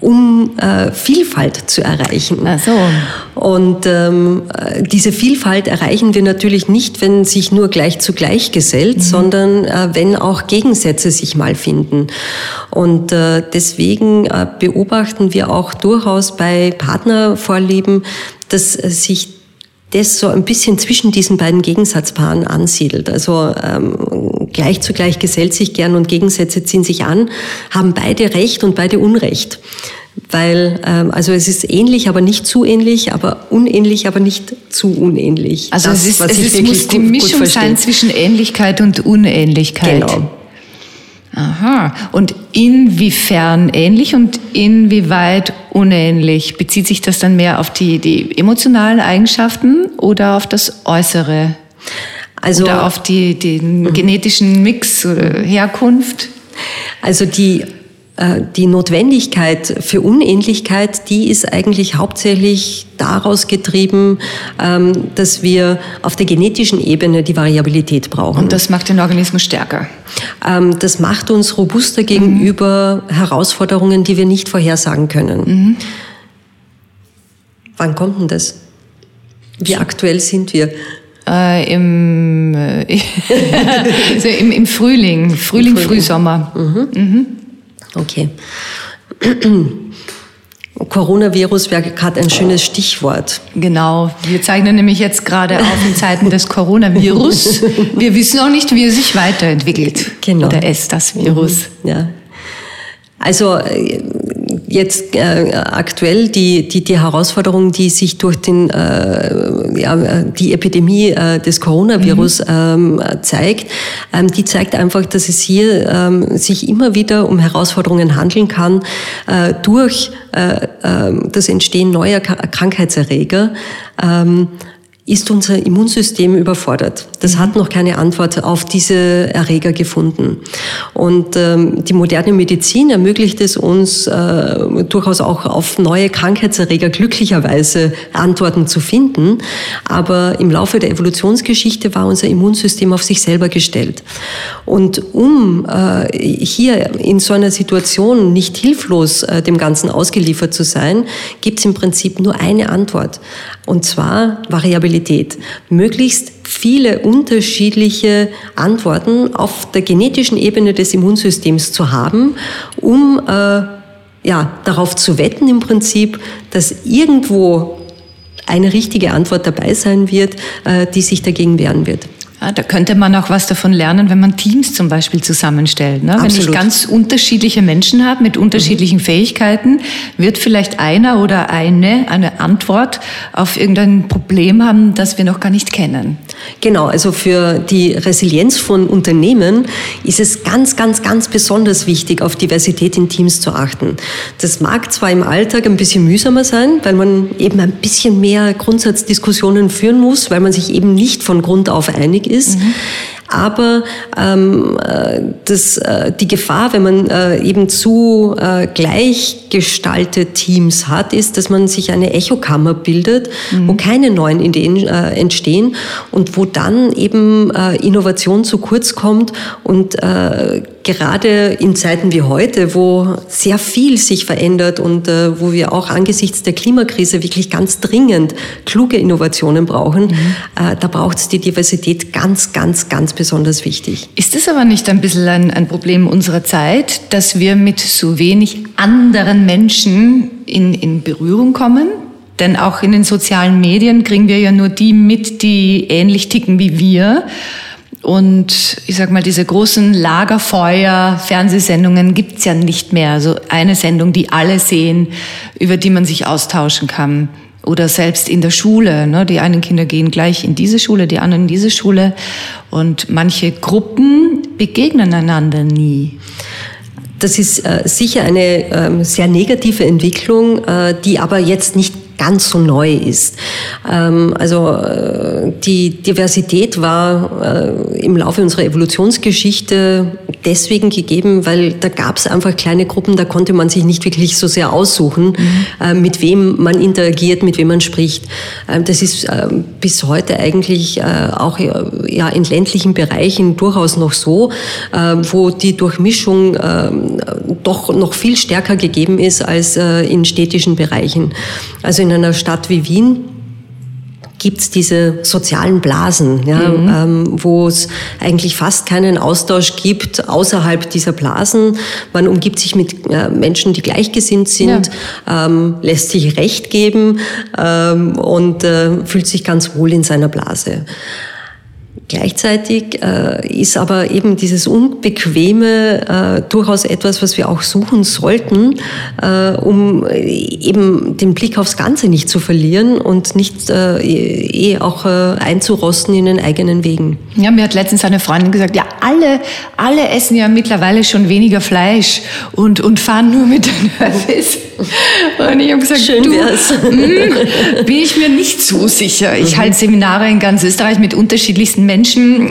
um äh, Vielfalt zu erreichen. Ach so. Und ähm, diese Vielfalt erreichen wir natürlich nicht, wenn sich nur gleich zu gleich gesellt, mhm. sondern äh, wenn auch Gegensätze sich mal finden. Und äh, deswegen äh, beobachten wir auch durchaus bei Partnervorlieben, dass äh, sich das so ein bisschen zwischen diesen beiden Gegensatzpaaren ansiedelt. Also ähm, gleich zu gleich gesellt sich gern und Gegensätze ziehen sich an, haben beide Recht und beide Unrecht. Weil, ähm, also es ist ähnlich, aber nicht zu ähnlich, aber unähnlich, aber nicht zu unähnlich. Also das, es, ist, es ist, muss die Mischung sein zwischen Ähnlichkeit und Unähnlichkeit. Genau. Aha. Und inwiefern ähnlich und inwieweit unähnlich? Bezieht sich das dann mehr auf die, die emotionalen Eigenschaften oder auf das Äußere? Also, oder auf die, den genetischen Mix oder Herkunft? Also die die Notwendigkeit für Unähnlichkeit, die ist eigentlich hauptsächlich daraus getrieben, ähm, dass wir auf der genetischen Ebene die Variabilität brauchen. Und das macht den Organismus stärker? Ähm, das macht uns robuster gegenüber mhm. Herausforderungen, die wir nicht vorhersagen können. Mhm. Wann kommt denn das? Wie aktuell sind wir? Äh, im, äh, <laughs> also im, im, Frühling, Frühling, Frühling. Frühsommer. Mhm. Okay. <clears throat> Coronavirus wäre gerade ein schönes Stichwort. Genau. Wir zeichnen nämlich jetzt gerade auf in Zeiten des Coronavirus. Wir wissen auch nicht, wie er sich weiterentwickelt. Genau. Oder es, das Virus. Mhm. Ja. Also äh, jetzt äh, aktuell die, die, die Herausforderung, die sich durch den, äh, ja, die Epidemie äh, des Coronavirus mhm. ähm, zeigt, ähm, die zeigt einfach, dass es hier ähm, sich immer wieder um Herausforderungen handeln kann äh, durch äh, äh, das Entstehen neuer Krankheitserreger. Ähm, ist unser Immunsystem überfordert. Das hat noch keine Antwort auf diese Erreger gefunden. Und ähm, die moderne Medizin ermöglicht es uns äh, durchaus auch auf neue Krankheitserreger glücklicherweise Antworten zu finden. Aber im Laufe der Evolutionsgeschichte war unser Immunsystem auf sich selber gestellt. Und um äh, hier in so einer Situation nicht hilflos äh, dem Ganzen ausgeliefert zu sein, gibt es im Prinzip nur eine Antwort. Und zwar Variabilität. Möglichst viele unterschiedliche Antworten auf der genetischen Ebene des Immunsystems zu haben, um äh, ja, darauf zu wetten im Prinzip, dass irgendwo eine richtige Antwort dabei sein wird, äh, die sich dagegen wehren wird. Ja, da könnte man auch was davon lernen, wenn man Teams zum Beispiel zusammenstellt. Ne? Wenn ich ganz unterschiedliche Menschen habe mit unterschiedlichen mhm. Fähigkeiten, wird vielleicht einer oder eine eine Antwort auf irgendein Problem haben, das wir noch gar nicht kennen. Genau, also für die Resilienz von Unternehmen ist es ganz, ganz, ganz besonders wichtig, auf Diversität in Teams zu achten. Das mag zwar im Alltag ein bisschen mühsamer sein, weil man eben ein bisschen mehr Grundsatzdiskussionen führen muss, weil man sich eben nicht von Grund auf einig ist. Mhm. Aber ähm, äh, das, äh, die Gefahr, wenn man äh, eben zu äh, gleichgestaltete Teams hat, ist, dass man sich eine Echokammer bildet, mhm. wo keine neuen Ideen äh, entstehen und wo dann eben äh, Innovation zu kurz kommt und äh, gerade in Zeiten wie heute, wo sehr viel sich verändert und äh, wo wir auch angesichts der Klimakrise wirklich ganz dringend kluge Innovationen brauchen, mhm. äh, da braucht es die Diversität ganz, ganz, ganz besonders wichtig. Ist es aber nicht ein bisschen ein, ein Problem unserer Zeit, dass wir mit so wenig anderen Menschen in, in Berührung kommen? Denn auch in den sozialen Medien kriegen wir ja nur die mit, die ähnlich ticken wie wir. Und ich sag mal, diese großen Lagerfeuer-Fernsehsendungen gibt's ja nicht mehr. Also eine Sendung, die alle sehen, über die man sich austauschen kann. Oder selbst in der Schule. Ne? Die einen Kinder gehen gleich in diese Schule, die anderen in diese Schule. Und manche Gruppen begegnen einander nie. Das ist äh, sicher eine ähm, sehr negative Entwicklung, äh, die aber jetzt nicht ganz so neu ist. Ähm, also äh, die Diversität war äh, im Laufe unserer Evolutionsgeschichte deswegen gegeben, weil da gab es einfach kleine Gruppen, da konnte man sich nicht wirklich so sehr aussuchen, mhm. Äh, mit wem man interagiert, mit wem man spricht. Ähm, das ist bis heute eigentlich auch ja, in ländlichen Bereichen durchaus noch so, wo die Durchmischung ähm, doch noch viel stärker gegeben ist als in städtischen Bereichen. Also in einer Stadt wie Wien gibt es diese sozialen Blasen, ja, mhm. ähm, wo es eigentlich fast keinen Austausch gibt außerhalb dieser Blasen. Man umgibt sich mit äh, Menschen, die gleichgesinnt sind, ja. ähm, lässt sich Recht geben ähm, und äh, fühlt sich ganz wohl in seiner Blase. Gleichzeitig äh, ist aber eben dieses Unbequeme äh, durchaus etwas, was wir auch suchen sollten, äh, um eben den Blick aufs Ganze nicht zu verlieren und nicht äh, eh auch äh, einzurosten in den eigenen Wegen. Ja, mir hat letztens eine Freundin gesagt, ja, alle, alle essen ja mittlerweile schon weniger Fleisch und, und fahren nur mit den Öffis. Und ich habe gesagt, Schön du, mh, hm, bin ich mir nicht so sicher. Ich mhm. halte Seminare in ganz Österreich mit unterschiedlichsten Menschen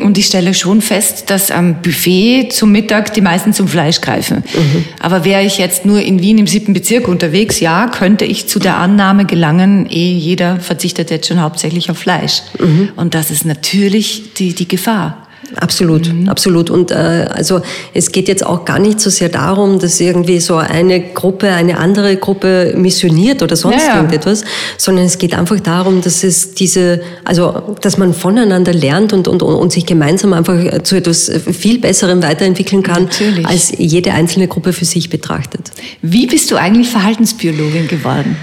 und ich stelle schon fest, dass am Buffet zum Mittag die meisten zum Fleisch greifen. Mhm. Aber wäre ich jetzt nur in Wien im siebten Bezirk unterwegs, ja, könnte ich zu der Annahme gelangen, eh jeder verzichtet jetzt schon hauptsächlich auf Fleisch. Mhm. Und das ist natürlich die, die Gefahr. Absolut, mhm. absolut. Und äh, also es geht jetzt auch gar nicht so sehr darum, dass irgendwie so eine Gruppe eine andere Gruppe missioniert oder sonst ja, ja. irgendetwas, sondern es geht einfach darum, dass es diese, also dass man voneinander lernt und, und, und sich gemeinsam einfach zu etwas viel Besserem weiterentwickeln kann, Natürlich. als jede einzelne Gruppe für sich betrachtet. Wie bist du eigentlich Verhaltensbiologin geworden?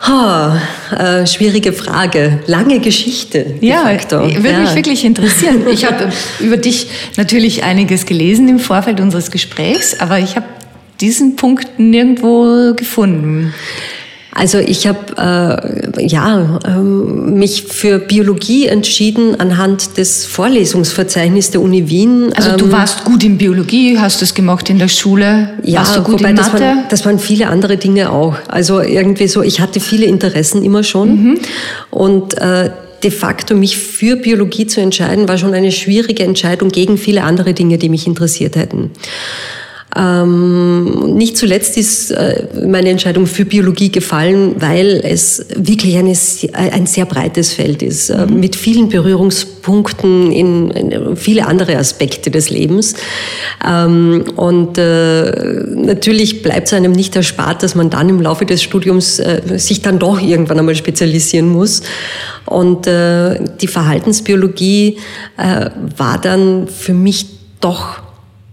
Ha, äh, schwierige Frage. Lange Geschichte. Ja, würde ja. mich wirklich interessieren. <laughs> Ich habe über dich natürlich einiges gelesen im Vorfeld unseres Gesprächs, aber ich habe diesen Punkt nirgendwo gefunden. Also ich habe äh, ja ähm, mich für Biologie entschieden anhand des Vorlesungsverzeichnisses der Uni Wien. Also du ähm, warst gut in Biologie, hast du es gemacht in der Schule? Ja, warst du gut wobei in Mathe? Das waren, das waren viele andere Dinge auch. Also irgendwie so, ich hatte viele Interessen immer schon mhm. und äh, de facto mich für Biologie zu entscheiden, war schon eine schwierige Entscheidung gegen viele andere Dinge, die mich interessiert hätten. Ähm, nicht zuletzt ist äh, meine Entscheidung für Biologie gefallen, weil es wirklich eine, ein sehr breites Feld ist, äh, mhm. mit vielen Berührungspunkten in, in, viele andere Aspekte des Lebens. Ähm, und äh, natürlich bleibt es einem nicht erspart, dass man dann im Laufe des Studiums äh, sich dann doch irgendwann einmal spezialisieren muss. Und äh, die Verhaltensbiologie äh, war dann für mich doch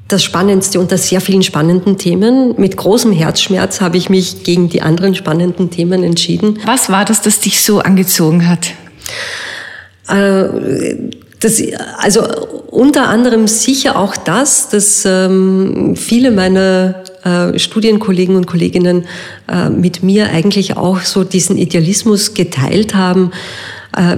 das Spannendste unter sehr vielen spannenden Themen. Mit großem Herzschmerz habe ich mich gegen die anderen spannenden Themen entschieden. Was war das, das dich so angezogen hat? Äh, das, also unter anderem sicher auch das, dass ähm, viele meiner äh, Studienkollegen und Kolleginnen äh, mit mir eigentlich auch so diesen Idealismus geteilt haben,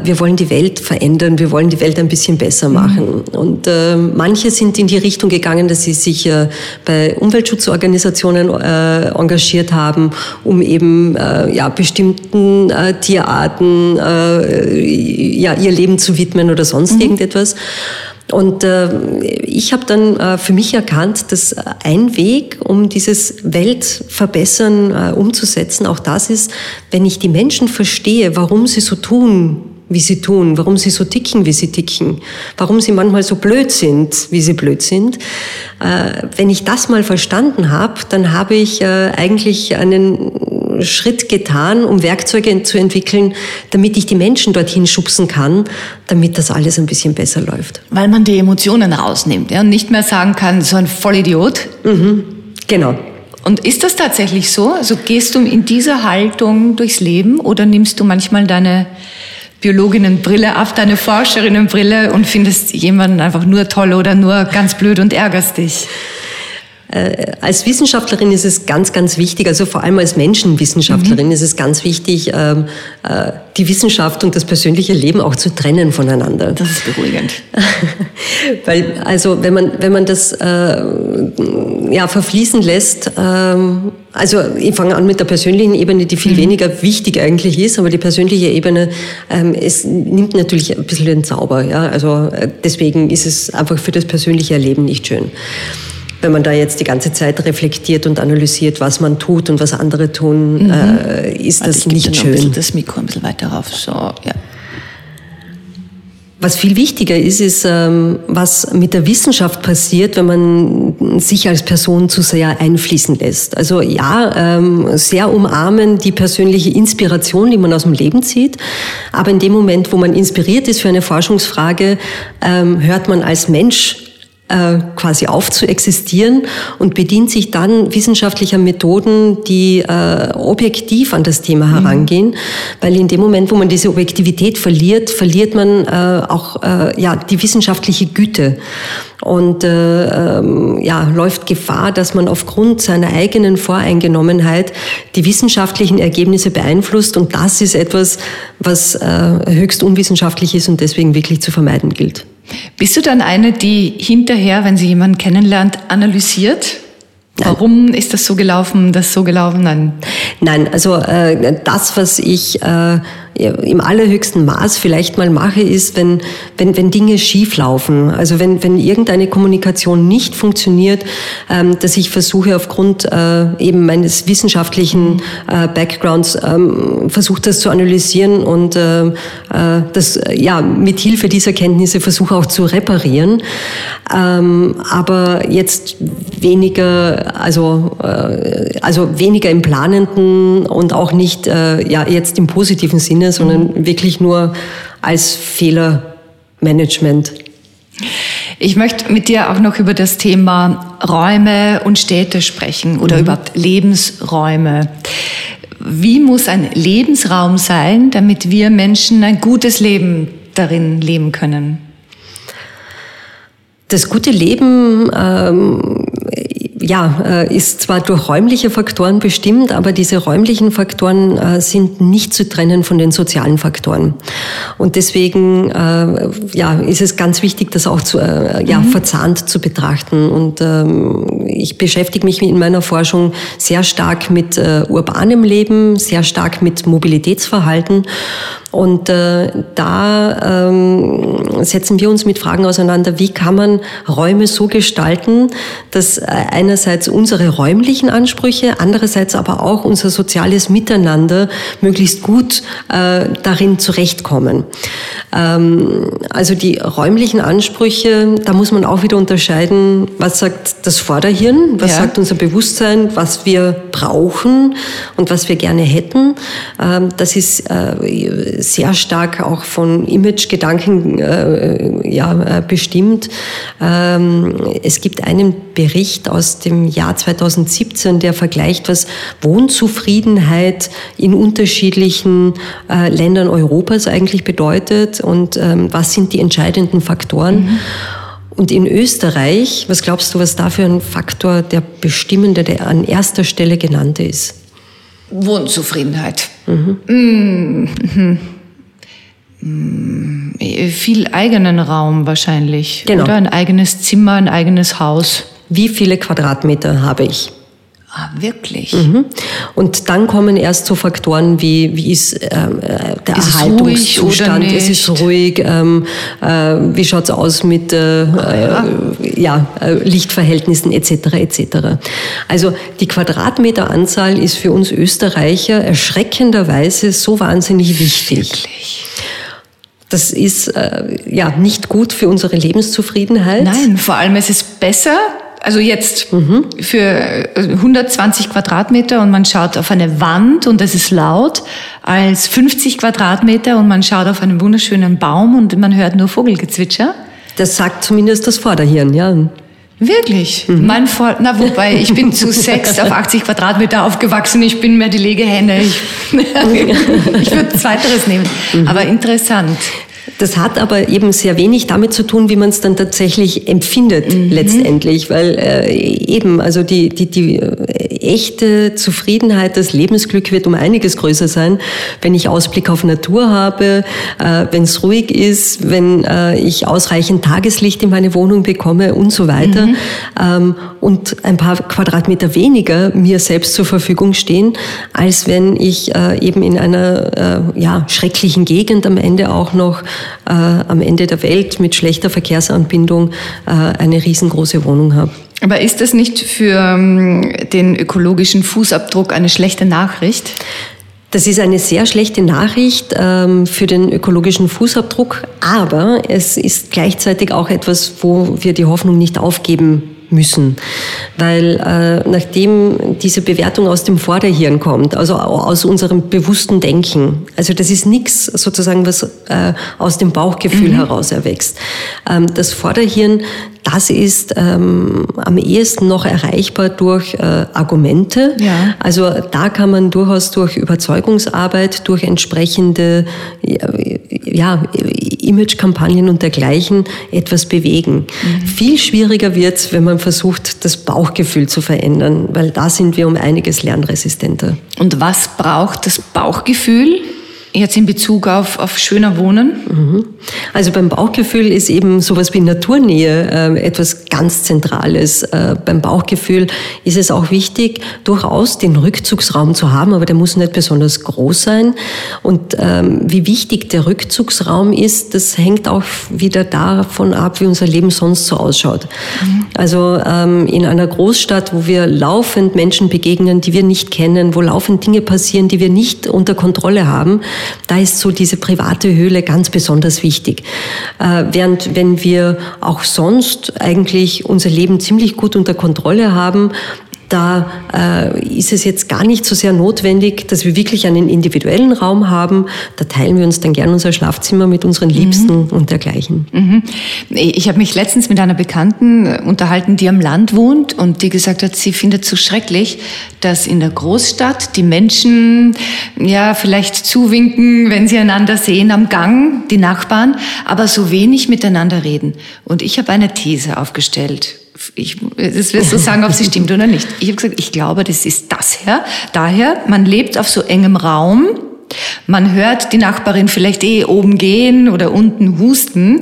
wir wollen die Welt verändern, wir wollen die Welt ein bisschen besser mhm. machen. Mhm. Und äh, manche sind in die Richtung gegangen, dass sie sich äh, bei Umweltschutzorganisationen äh, engagiert haben, um eben äh, ja, bestimmten äh, Tierarten ja, ihr Leben zu widmen oder sonst mhm. irgendetwas. Und äh, ich habe dann äh, für mich erkannt, dass ein Weg, um dieses Weltverbessern äh, umzusetzen, auch das ist, wenn ich die Menschen verstehe, warum sie so tun, wie sie tun, warum sie so ticken, wie sie ticken, warum sie manchmal so blöd sind, wie sie blöd sind. Äh, wenn ich das mal verstanden habe, dann habe ich äh, eigentlich einen Schritt getan, um Werkzeuge zu entwickeln, damit ich die Menschen dorthin schubsen kann, damit das alles ein bisschen besser läuft. Weil man die Emotionen rausnimmt ja, und nicht mehr sagen kann, so ein Vollidiot. Mhm, genau. Und ist das tatsächlich so? Also gehst du in dieser Haltung durchs Leben oder nimmst du manchmal deine Biologinnenbrille ab, deine Forscherinnenbrille und findest jemanden einfach nur toll oder nur ganz blöd und ärgerst dich? Äh, als Wissenschaftlerin ist es ganz, ganz wichtig, also vor allem als Menschenwissenschaftlerin mhm. ist es ganz wichtig, ähm, äh, die Wissenschaft und das persönliche Leben auch zu trennen voneinander. Das ist beruhigend. <laughs> Weil, also wenn man, wenn man das äh, ja, verfließen lässt, ähm, also ich fange an mit der persönlichen Ebene, die viel mhm. weniger wichtig eigentlich ist, aber die persönliche Ebene, ähm, es nimmt natürlich ein bisschen den Zauber. Ja? Also deswegen ist es einfach für das persönliche Erleben nicht schön wenn man da jetzt die ganze Zeit reflektiert und analysiert, was man tut und was andere tun, mhm. äh, ist Warte, das nicht schön. das Mikro ein bisschen weiter rauf. So, ja. Was viel wichtiger ist, ist, ähm, was mit der Wissenschaft passiert, wenn man sich als Person zu sehr einfließen lässt. Also ja, ähm, sehr umarmen die persönliche Inspiration, die man aus dem Leben zieht. Aber in dem Moment, wo man inspiriert ist für eine Forschungsfrage, ähm, hört man als Mensch quasi auf zu existieren und bedient sich dann wissenschaftlicher Methoden, die äh, objektiv an das Thema mhm. herangehen, mhm. weil in dem Moment, wo man diese Objektivität verliert, verliert man äh, auch äh, ja die wissenschaftliche Güte und äh, ähm, ja läuft Gefahr, dass man aufgrund seiner eigenen Voreingenommenheit die wissenschaftlichen Ergebnisse beeinflusst und das ist etwas, was äh, höchst unwissenschaftlich ist und deswegen wirklich zu vermeiden gilt. Bist du dann eine, die hinterher, wenn sie jemanden kennenlernt, analysiert? Warum ist das so gelaufen, das so gelaufen? Nein. Nein, also äh, das, was ich äh, im allerhöchsten Maß vielleicht mal mache, ist, wenn, wenn, wenn Dinge schief laufen. Also wenn, wenn irgendeine Kommunikation nicht funktioniert, ähm, dass ich versuche aufgrund äh, eben meines wissenschaftlichen äh, Backgrounds ähm, versuche das zu analysieren und äh, äh das ja mit Hilfe dieser Kenntnisse versuche auch zu reparieren. Ähm, aber jetzt weniger, also äh, also weniger im planenden und auch nicht äh, ja jetzt im positiven Sinne sondern wirklich nur als Fehlermanagement. Ich möchte mit dir auch noch über das Thema Räume und Städte sprechen oder mhm. überhaupt Lebensräume. Wie muss ein Lebensraum sein, damit wir Menschen ein gutes Leben darin leben können? Das gute Leben ähm, ja, äh, ist zwar durch räumliche Faktoren bestimmt, aber diese räumlichen Faktoren äh, sind nicht zu trennen von den sozialen Faktoren. Und deswegen äh, ja, ist es ganz wichtig, das auch zu, ja, mhm. verzahnt zu betrachten. Und ähm, ich beschäftige mich in meiner Forschung sehr stark mit urbanem Leben, sehr stark mit Mobilitätsverhalten Und äh, da ähm, setzen wir uns mit Fragen auseinander, wie kann man Räume so gestalten, dass äh, einerseits unsere räumlichen Ansprüche, andererseits aber auch unser soziales Miteinander möglichst gut äh, darin zurechtkommen. Ähm, also die räumlichen Ansprüche, da muss man auch wieder unterscheiden, was sagt das Vorderhirn, was ja. sagt unser Bewusstsein, was wir brauchen und was wir gerne hätten. Ähm, das ist äh, sehr stark auch von Imagegedanken äh, ja, äh, bestimmt. Ähm, es gibt einen Bericht aus dem Jahr 2017, der vergleicht, was Wohnzufriedenheit in unterschiedlichen äh, Ländern Europas eigentlich bedeutet und ähm, was sind die entscheidenden Faktoren. Mhm. Und in Österreich, was glaubst du, was da für ein Faktor der bestimmende, der an erster Stelle genannt ist? Wohnzufriedenheit. Mhm. Mhm. Viel eigenen Raum wahrscheinlich. Genau. Oder ein eigenes Zimmer, ein eigenes Haus. Wie viele Quadratmeter habe ich? Ah, wirklich? Mhm. Und dann kommen erst so Faktoren wie, wie ist äh, der ist Erhaltungszustand, es, ist ruhig, ähm, äh, wie schaut's aus mit äh, ah, ja. ja äh, Lichtverhältnissen etc. etc. Also die Quadratmeteranzahl ist für uns Österreicher erschreckenderweise so wahnsinnig wichtig. Wirklich? Das ist äh, ja nicht gut für unsere Lebenszufriedenheit. Nein, vor allem es ist besser, also jetzt mhm. für 120 äh, Quadratmeter und man schaut auf eine Wand und es ist laut, als 50 Quadratmeter und man schaut auf einen wunderschönen Baum und man hört nur Vogelgezwitscher. Das sagt zumindest das Vorderhirn, ja. Wirklich? Mhm. Mein Vor Na, wobei, ich bin zu <laughs> sechs auf 80 Quadratmeter aufgewachsen. Ich bin mehr die Legehenne. Ich, <laughs> ich würde Zweiteres nehmen. Mhm. Aber interessant. Das hat aber eben sehr wenig damit zu tun, wie man es dann tatsächlich empfindet mhm. letztendlich, weil äh, eben, also die, die, die äh, echte Zufriedenheit, das Lebensglück wird um einiges größer sein, wenn ich Ausblick auf Natur habe, äh, wenn es ruhig ist, wenn äh, ich ausreichend Tageslicht in meine Wohnung bekomme und so weiter mhm. ähm, und ein paar Quadratmeter weniger mir selbst zur Verfügung stehen, als wenn ich äh, eben in einer äh, ja, schrecklichen Gegend am Ende auch noch äh, am Ende der Welt mit schlechter Verkehrsanbindung äh, eine riesengroße Wohnung habe. Aber ist das nicht für ähm, den ökologischen Fußabdruck eine schlechte Nachricht? Das ist eine sehr schlechte Nachricht ähm, für den ökologischen Fußabdruck, aber es ist gleichzeitig auch etwas, wo wir die Hoffnung nicht aufgeben müssen. Weil äh, nachdem diese Bewertung aus dem Vorderhirn kommt, also aus unserem bewussten Denken, also das ist nichts sozusagen, was äh, aus dem Bauchgefühl mhm. heraus erwächst. Ähm, das Vorderhirn das ist ähm, am ehesten noch erreichbar durch äh, Argumente. Ja. Also da kann man durchaus durch Überzeugungsarbeit, durch entsprechende ja, Imagekampagnen und dergleichen etwas bewegen. Mhm. Viel schwieriger wird's, wenn man versucht, das Bauchgefühl zu verändern, weil da sind wir um einiges lernresistenter. Und was braucht das Bauchgefühl? Jetzt in Bezug auf, auf schöner Wohnen? Mhm. Also beim Bauchgefühl ist eben sowas wie Naturnähe äh, etwas ganz Zentrales. Äh, beim Bauchgefühl ist es auch wichtig, durchaus den Rückzugsraum zu haben, aber der muss nicht besonders groß sein. Und ähm, wie wichtig der Rückzugsraum ist, das hängt auch wieder davon ab, wie unser Leben sonst so ausschaut. Mhm. Also ähm, in einer Großstadt, wo wir laufend Menschen begegnen, die wir nicht kennen, wo laufend Dinge passieren, die wir nicht unter Kontrolle haben, da ist so diese private Höhle ganz besonders wichtig. Äh, während wenn wir auch sonst eigentlich unser Leben ziemlich gut unter Kontrolle haben, da äh, ist es jetzt gar nicht so sehr notwendig, dass wir wirklich einen individuellen Raum haben. Da teilen wir uns dann gern unser Schlafzimmer mit unseren Liebsten mhm. und dergleichen. Mhm. Ich habe mich letztens mit einer Bekannten unterhalten, die am Land wohnt und die gesagt hat, sie findet es so schrecklich, dass in der Großstadt die Menschen ja vielleicht zuwinken, wenn sie einander sehen am Gang, die Nachbarn, aber so wenig miteinander reden. Und ich habe eine These aufgestellt ich, das wirst du sagen, ob sie stimmt oder nicht. Ich habe gesagt, ich glaube, das ist das her. Daher, man lebt auf so engem Raum, man hört die Nachbarin vielleicht eh oben gehen oder unten husten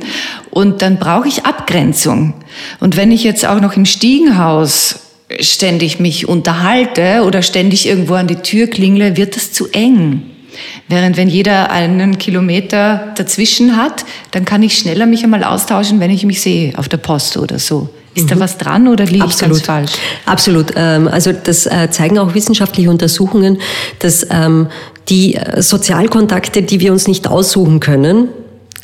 und dann brauche ich Abgrenzung. Und wenn ich jetzt auch noch im Stiegenhaus ständig mich unterhalte oder ständig irgendwo an die Tür klingle, wird das zu eng. Während wenn jeder einen Kilometer dazwischen hat, dann kann ich schneller mich einmal austauschen, wenn ich mich sehe auf der Post oder so. Ist mhm. da was dran oder liege ich ganz falsch? Absolut. Ähm, also das äh, zeigen auch wissenschaftliche Untersuchungen, dass ähm, die äh, Sozialkontakte, die wir uns nicht aussuchen können,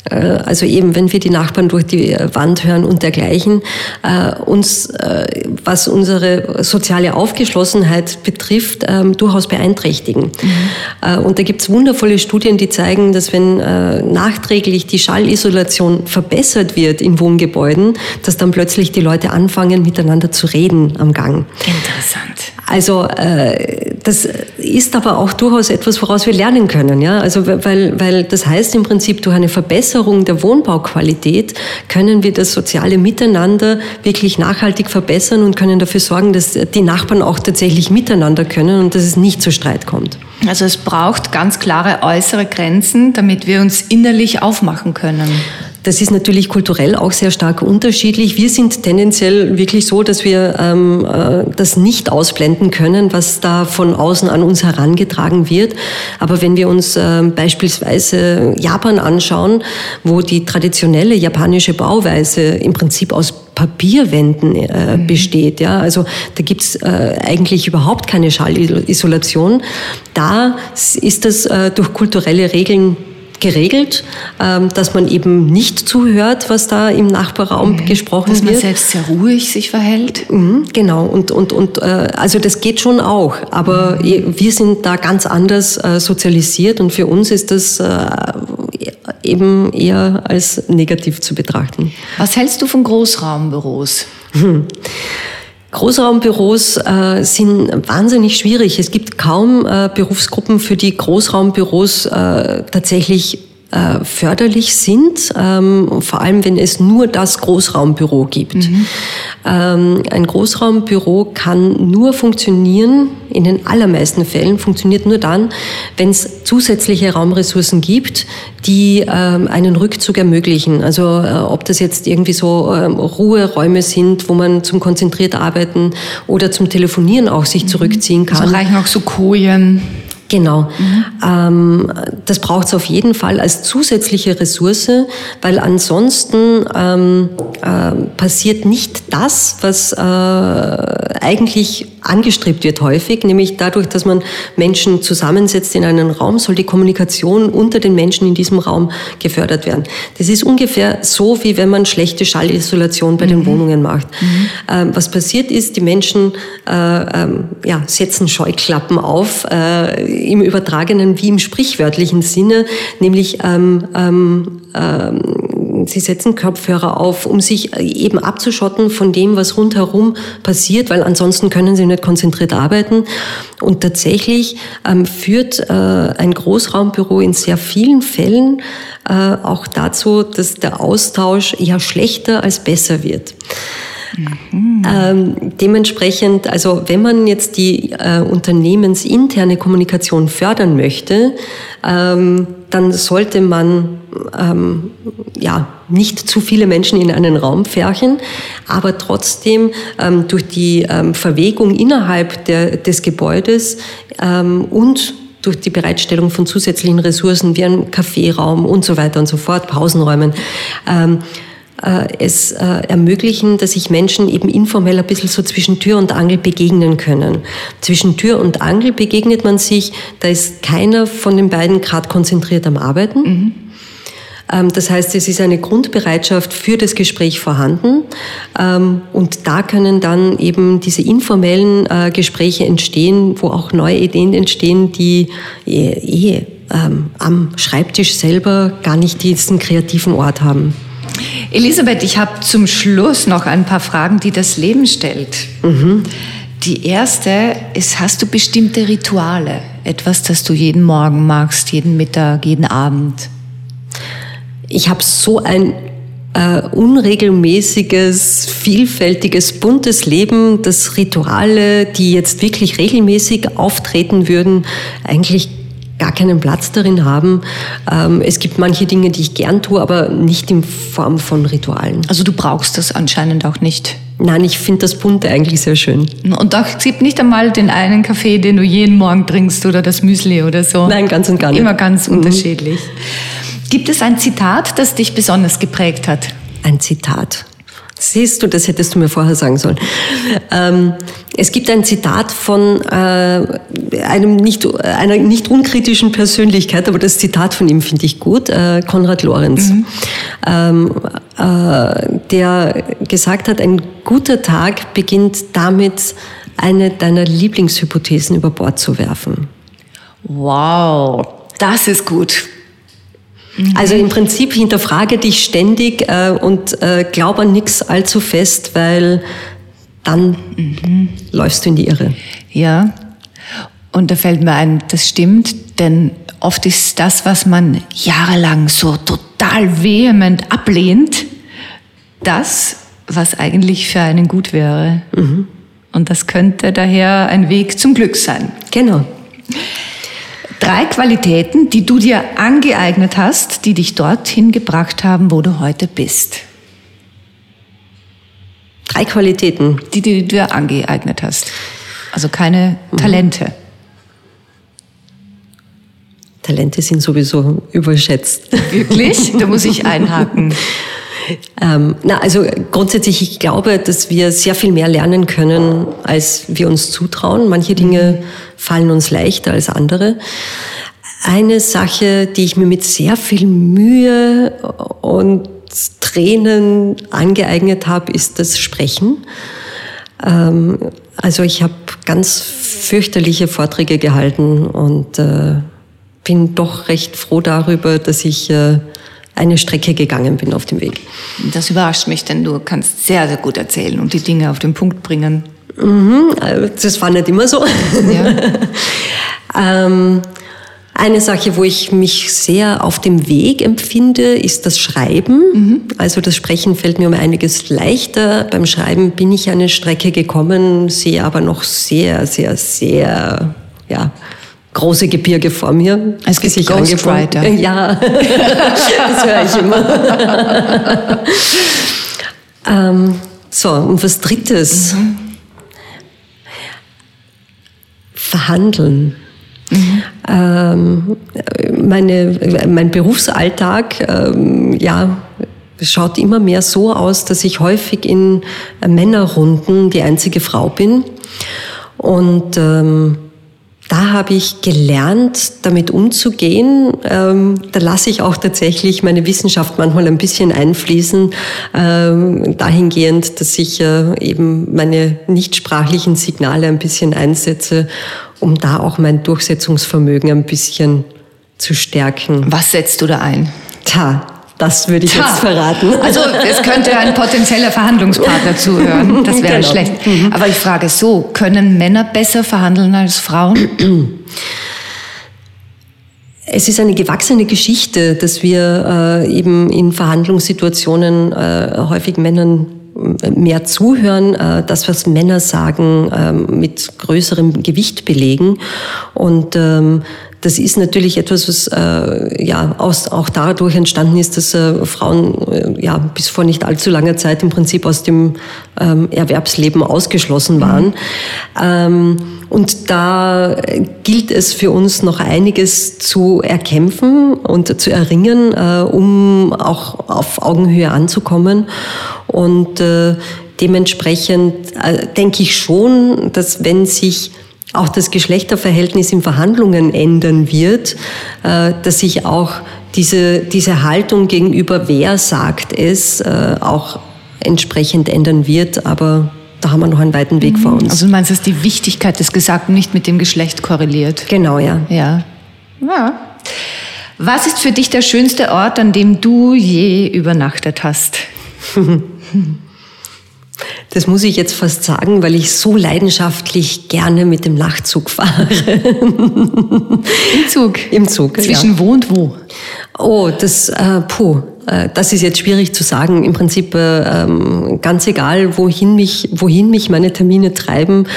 also eben, wenn wir die Nachbarn durch die Wand hören und dergleichen, äh, uns, äh, was unsere soziale Aufgeschlossenheit betrifft, ähm, durchaus beeinträchtigen. Mhm. Und da gibt es wundervolle Studien, die zeigen, dass wenn nachträglich die Schallisolation verbessert wird in Wohngebäuden, dass dann plötzlich die Leute anfangen, miteinander zu reden am Gang. Interessant. Also das ist aber auch durchaus etwas, woraus wir lernen können. Ja? Also weil, weil das heißt im Prinzip, durch eine Verbesserung der Wohnbauqualität können wir das soziale Miteinander wirklich nachhaltig verbessern und können dafür sorgen, dass die Nachbarn auch tatsächlich miteinander können und dass es nicht zu Streit kommt. Also es braucht ganz klare äußere Grenzen, damit wir uns innerlich aufmachen können. Das ist natürlich kulturell auch sehr stark unterschiedlich. Wir sind tendenziell wirklich so, dass wir ähm, äh, das nicht ausblenden können, was da von außen an uns herangetragen wird. Aber wenn wir uns äh, beispielsweise Japan anschauen, wo die traditionelle japanische Bauweise im Prinzip aus Papierwänden äh, mhm. besteht. Ja? Also da gibt's äh, eigentlich überhaupt keine Schallisolation. Da ist das äh, durch kulturelle Regeln geregelt, ähm, dass man eben nicht zuhört, was da im Nachbarraum mhm. gesprochen wird. Dass man selbst sehr ruhig sich verhält. Mhm, genau, und, und, und äh, also das geht schon auch, aber mhm. wir sind da ganz anders äh, sozialisiert und für uns ist das äh, eben eher als negativ zu betrachten. Was hältst du von Großraumbüros? <laughs> Großraumbüros äh, sind wahnsinnig schwierig. Es gibt kaum äh, Berufsgruppen, für die Großraumbüros äh, tatsächlich äh, förderlich sind, ähm, vor allem wenn es nur das Großraumbüro gibt. Mhm. Ähm, ein Großraumbüro kann nur funktionieren, in den allermeisten Fällen funktioniert nur dann, wenn es zusätzliche Raumressourcen gibt, die ähm, einen Rückzug ermöglichen. Also äh, ob das jetzt irgendwie so Ruheräume sind, wo man zum konzentriert arbeiten oder zum Telefonieren auch sich mhm. zurückziehen kann. Also reichen auch so Kojen. Genau. Mhm. Ähm, das braucht es auf jeden Fall als zusätzliche Ressource, weil ansonsten ähm, äh, passiert nicht das, was äh, eigentlich angestrebt wird häufig, nämlich dadurch, dass man Menschen zusammensetzt in einen Raum, soll die Kommunikation unter den Menschen in diesem Raum gefördert werden. Das ist ungefähr so, wie wenn man schlechte Schallisolation bei mhm. den Wohnungen macht. Mhm. Ähm, was passiert ist, die Menschen äh, ähm, ja, setzen Scheuklappen auf, äh, im übertragenen wie im sprichwörtlichen Sinne, nämlich ähm, ähm, ähm, sie setzen Kopfhörer auf, um sich eben abzuschotten von dem, was rundherum passiert, weil ansonsten können sie nicht konzentriert arbeiten. Und tatsächlich ähm, führt äh, ein Großraumbüro in sehr vielen Fällen äh, auch dazu, dass der Austausch eher schlechter als besser wird. Mhm. Ähm, dementsprechend, also wenn man jetzt die äh, unternehmensinterne Kommunikation fördern möchte, ähm, dann sollte man ähm, ja nicht zu viele Menschen in einen Raum färchen, aber trotzdem ähm, durch die ähm, Verwegung innerhalb der, des Gebäudes ähm, und durch die Bereitstellung von zusätzlichen Ressourcen wie einem Kaffeeraum und so weiter und so fort, Pausenräumen, ähm, äh, es äh, ermöglichen, dass sich Menschen eben informell ein bisschen so zwischen Tür und Angel begegnen können. Zwischen Tür und Angel begegnet man sich, da ist keiner von den beiden gerade konzentriert am Arbeiten. Mhm. Ähm, das heißt, es ist eine Grundbereitschaft für das Gespräch vorhanden. Ähm, und da können dann eben diese informellen äh, Gespräche entstehen, wo auch neue Ideen entstehen, die eh, eh ähm, am Schreibtisch selber gar nicht diesen kreativen Ort haben. Elisabeth, ich habe zum Schluss noch ein paar Fragen, die das Leben stellt. Mhm. Die erste ist, hast du bestimmte Rituale? Etwas, das du jeden Morgen machst, jeden Mittag, jeden Abend? Ich habe so ein äh, unregelmäßiges, vielfältiges, buntes Leben, dass Rituale, die jetzt wirklich regelmäßig auftreten würden, eigentlich gar keinen Platz darin haben. Ähm, es gibt manche Dinge, die ich gern tue, aber nicht in Form von Ritualen. Also du brauchst das anscheinend auch nicht. Nein, ich finde das Bunte eigentlich sehr schön. Und da gibt nicht einmal den einen Kaffee, den du jeden Morgen trinkst oder das Müsli oder so. Nein, ganz und gar nicht. Immer ganz mhm. unterschiedlich. Gibt es ein Zitat, das dich besonders geprägt hat? Ein Zitat. Siehst du, das hättest du mir vorher sagen sollen. Ähm, es gibt ein Zitat von äh, einem nicht, einer nicht unkritischen Persönlichkeit, aber das Zitat von ihm finde ich gut, äh, Konrad Lorenz, mhm. ähm, äh, der gesagt hat, ein guter Tag beginnt damit, eine deiner Lieblingshypothesen über Bord zu werfen. Wow, das ist gut. Also im Prinzip hinterfrage dich ständig äh, und äh, glaub an nichts allzu fest, weil dann mhm. läufst du in die Irre. Ja, und da fällt mir ein, das stimmt, denn oft ist das, was man jahrelang so total vehement ablehnt, das, was eigentlich für einen gut wäre. Mhm. Und das könnte daher ein Weg zum Glück sein. Genau. Drei Qualitäten, die du dir angeeignet hast, die dich dorthin gebracht haben, wo du heute bist. Drei Qualitäten. Die, die du dir angeeignet hast. Also keine mhm. Talente. Talente sind sowieso überschätzt. Wirklich? Da muss ich einhaken. <laughs> Ähm, na, also grundsätzlich, ich glaube, dass wir sehr viel mehr lernen können, als wir uns zutrauen. Manche Dinge fallen uns leichter als andere. Eine Sache, die ich mir mit sehr viel Mühe und Tränen angeeignet habe, ist das Sprechen. Ähm, also ich habe ganz fürchterliche Vorträge gehalten und äh, bin doch recht froh darüber, dass ich äh, eine Strecke gegangen bin auf dem Weg. Das überrascht mich, denn du kannst sehr, sehr gut erzählen und die Dinge auf den Punkt bringen. Mhm, äh, das war nicht immer so. Ja. <laughs> ähm, eine Sache, wo ich mich sehr auf dem Weg empfinde, ist das Schreiben. Mhm. Also das Sprechen fällt mir um einiges leichter. Beim Schreiben bin ich eine Strecke gekommen, sehe aber noch sehr, sehr, sehr, ja, große Gebirge vor mir. Es gibt sich Ghostwriter. Ja, <laughs> das höre ich immer. ähm, so, und was Drittes. Mhm. Verhandeln. Mhm. Ähm, meine, mein Berufsalltag, ähm, ja, schaut immer mehr so aus, dass ich häufig in Männerrunden die einzige Frau bin. Und ähm, da habe ich gelernt, damit umzugehen. Ähm, da lasse ich auch tatsächlich meine Wissenschaft manchmal ein bisschen einfließen, ähm, dahingehend, dass ich äh, eben meine nichtsprachlichen Signale ein bisschen einsetze, um da auch mein Durchsetzungsvermögen ein bisschen zu stärken. Was setzt du da ein? Tja, das würde ich Tja. jetzt verraten. Also es könnte ein potenzieller Verhandlungspartner <laughs> zuhören. Das wäre genau. schlecht. Mhm. Aber ich frage so, können Männer besser verhandeln als Frauen? Es ist eine gewachsene Geschichte, dass wir äh, eben in Verhandlungssituationen äh, häufig Männern mehr zuhören, äh, das, was Männer sagen, ähm, mit größerem Gewicht belegen. Und ähm, das ist natürlich etwas, was äh, ja aus, auch dadurch entstanden ist, dass äh, Frauen äh, ja bis vor nicht allzu langer Zeit im Prinzip aus dem ähm, Erwerbsleben ausgeschlossen waren. Mhm. Ähm, und da gilt es für uns noch einiges zu erkämpfen und zu erringen, äh, um auch auf Augenhöhe anzukommen. Und äh, dementsprechend äh, denke ich schon, dass wenn sich auch das Geschlechterverhältnis in Verhandlungen ändern wird, äh, dass sich auch diese, diese Haltung gegenüber wer sagt es äh, auch entsprechend ändern wird, aber da haben wir noch einen weiten Weg vor uns. Also du meinst, dass die Wichtigkeit des Gesagten nicht mit dem Geschlecht korreliert? Genau, ja. Ja. ja. Was ist für dich der schönste Ort, an dem du je übernachtet hast? <laughs> Das muss ich jetzt fast sagen, weil ich so leidenschaftlich gerne mit dem Nachtzug fahre. Im Zug? Im Zug. Zwischen ja. wo und wo? Oh, das, äh, puh, äh, das ist jetzt schwierig zu sagen. Im Prinzip äh, ähm, ganz egal, wohin mich, wohin mich meine Termine treiben,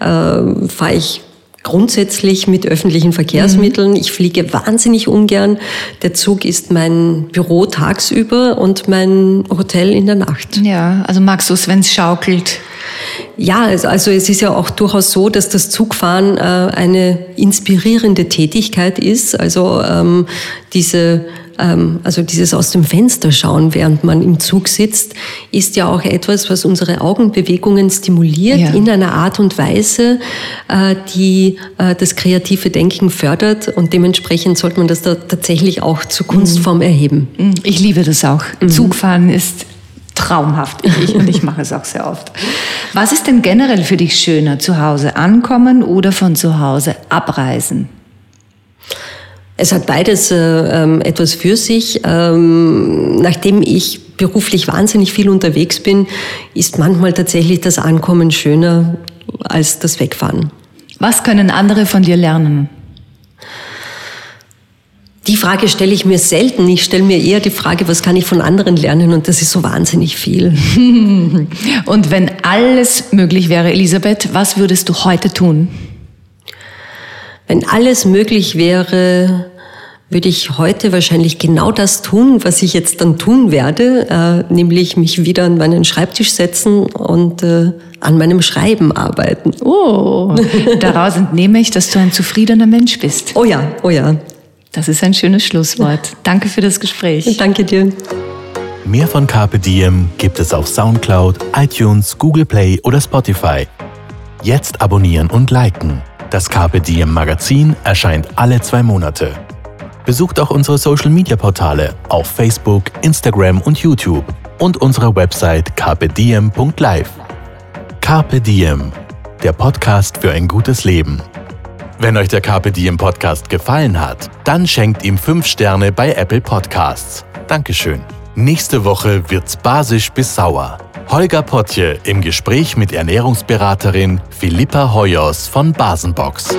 äh, fahre ich grundsätzlich mit öffentlichen Verkehrsmitteln. Mhm. Ich fliege wahnsinnig ungern. Der Zug ist mein Büro tagsüber und mein Hotel in der Nacht. Ja, also magst du es, wenn es schaukelt? Ja, also, also es ist ja auch durchaus so, dass das Zugfahren äh, eine inspirierende Tätigkeit ist. Also ähm, diese ähm, also dieses aus dem Fenster schauen, während man im Zug sitzt, ist ja auch etwas, was unsere Augenbewegungen stimuliert ja. in einer Art und Weise, äh, die äh, das kreative Denken fördert und dementsprechend sollte man das da tatsächlich auch zur Kunstform mhm. erheben. Mhm. Ich liebe das auch. Mhm. Zugfahren ist traumhaft. Ich, und ich mache es auch sehr oft. Was ist denn generell für dich schöner? Zu Hause ankommen oder von zu Hause abreisen? Es hat beides äh, ähm, etwas für sich. Ähm, nachdem ich beruflich wahnsinnig viel unterwegs bin, ist manchmal tatsächlich das Ankommen schöner als das Wegfahren. Was können andere von dir lernen? Die Frage stelle ich mir selten. Ich stelle mir eher die Frage, was kann ich von anderen lernen? Und das ist so wahnsinnig viel. <laughs> Und wenn alles möglich wäre, Elisabeth, was würdest du heute tun? Wenn alles möglich wäre, würde ich heute wahrscheinlich genau das tun, was ich jetzt dann tun werde, äh, nämlich mich wieder an meinen Schreibtisch setzen und äh, an meinem Schreiben arbeiten. Oh, <laughs> daraus entnehme ich, dass du ein zufriedener Mensch bist. Oh ja, oh ja. Das ist ein schönes Schlusswort. Danke für das Gespräch. Danke dir. Mehr von Carpe Diem gibt es auf Soundcloud, iTunes, Google Play oder Spotify. Jetzt abonnieren und liken. Das Carpe Diem Magazin erscheint alle zwei Monate. Besucht auch unsere Social Media Portale auf Facebook, Instagram und YouTube und unsere Website carpediem.live. Carpe Diem, der Podcast für ein gutes Leben. Wenn euch der Carpe Diem Podcast gefallen hat, dann schenkt ihm 5 Sterne bei Apple Podcasts. Dankeschön. Nächste Woche wird's basisch bis sauer. Holger Potje im Gespräch mit Ernährungsberaterin Philippa Hoyos von Basenbox.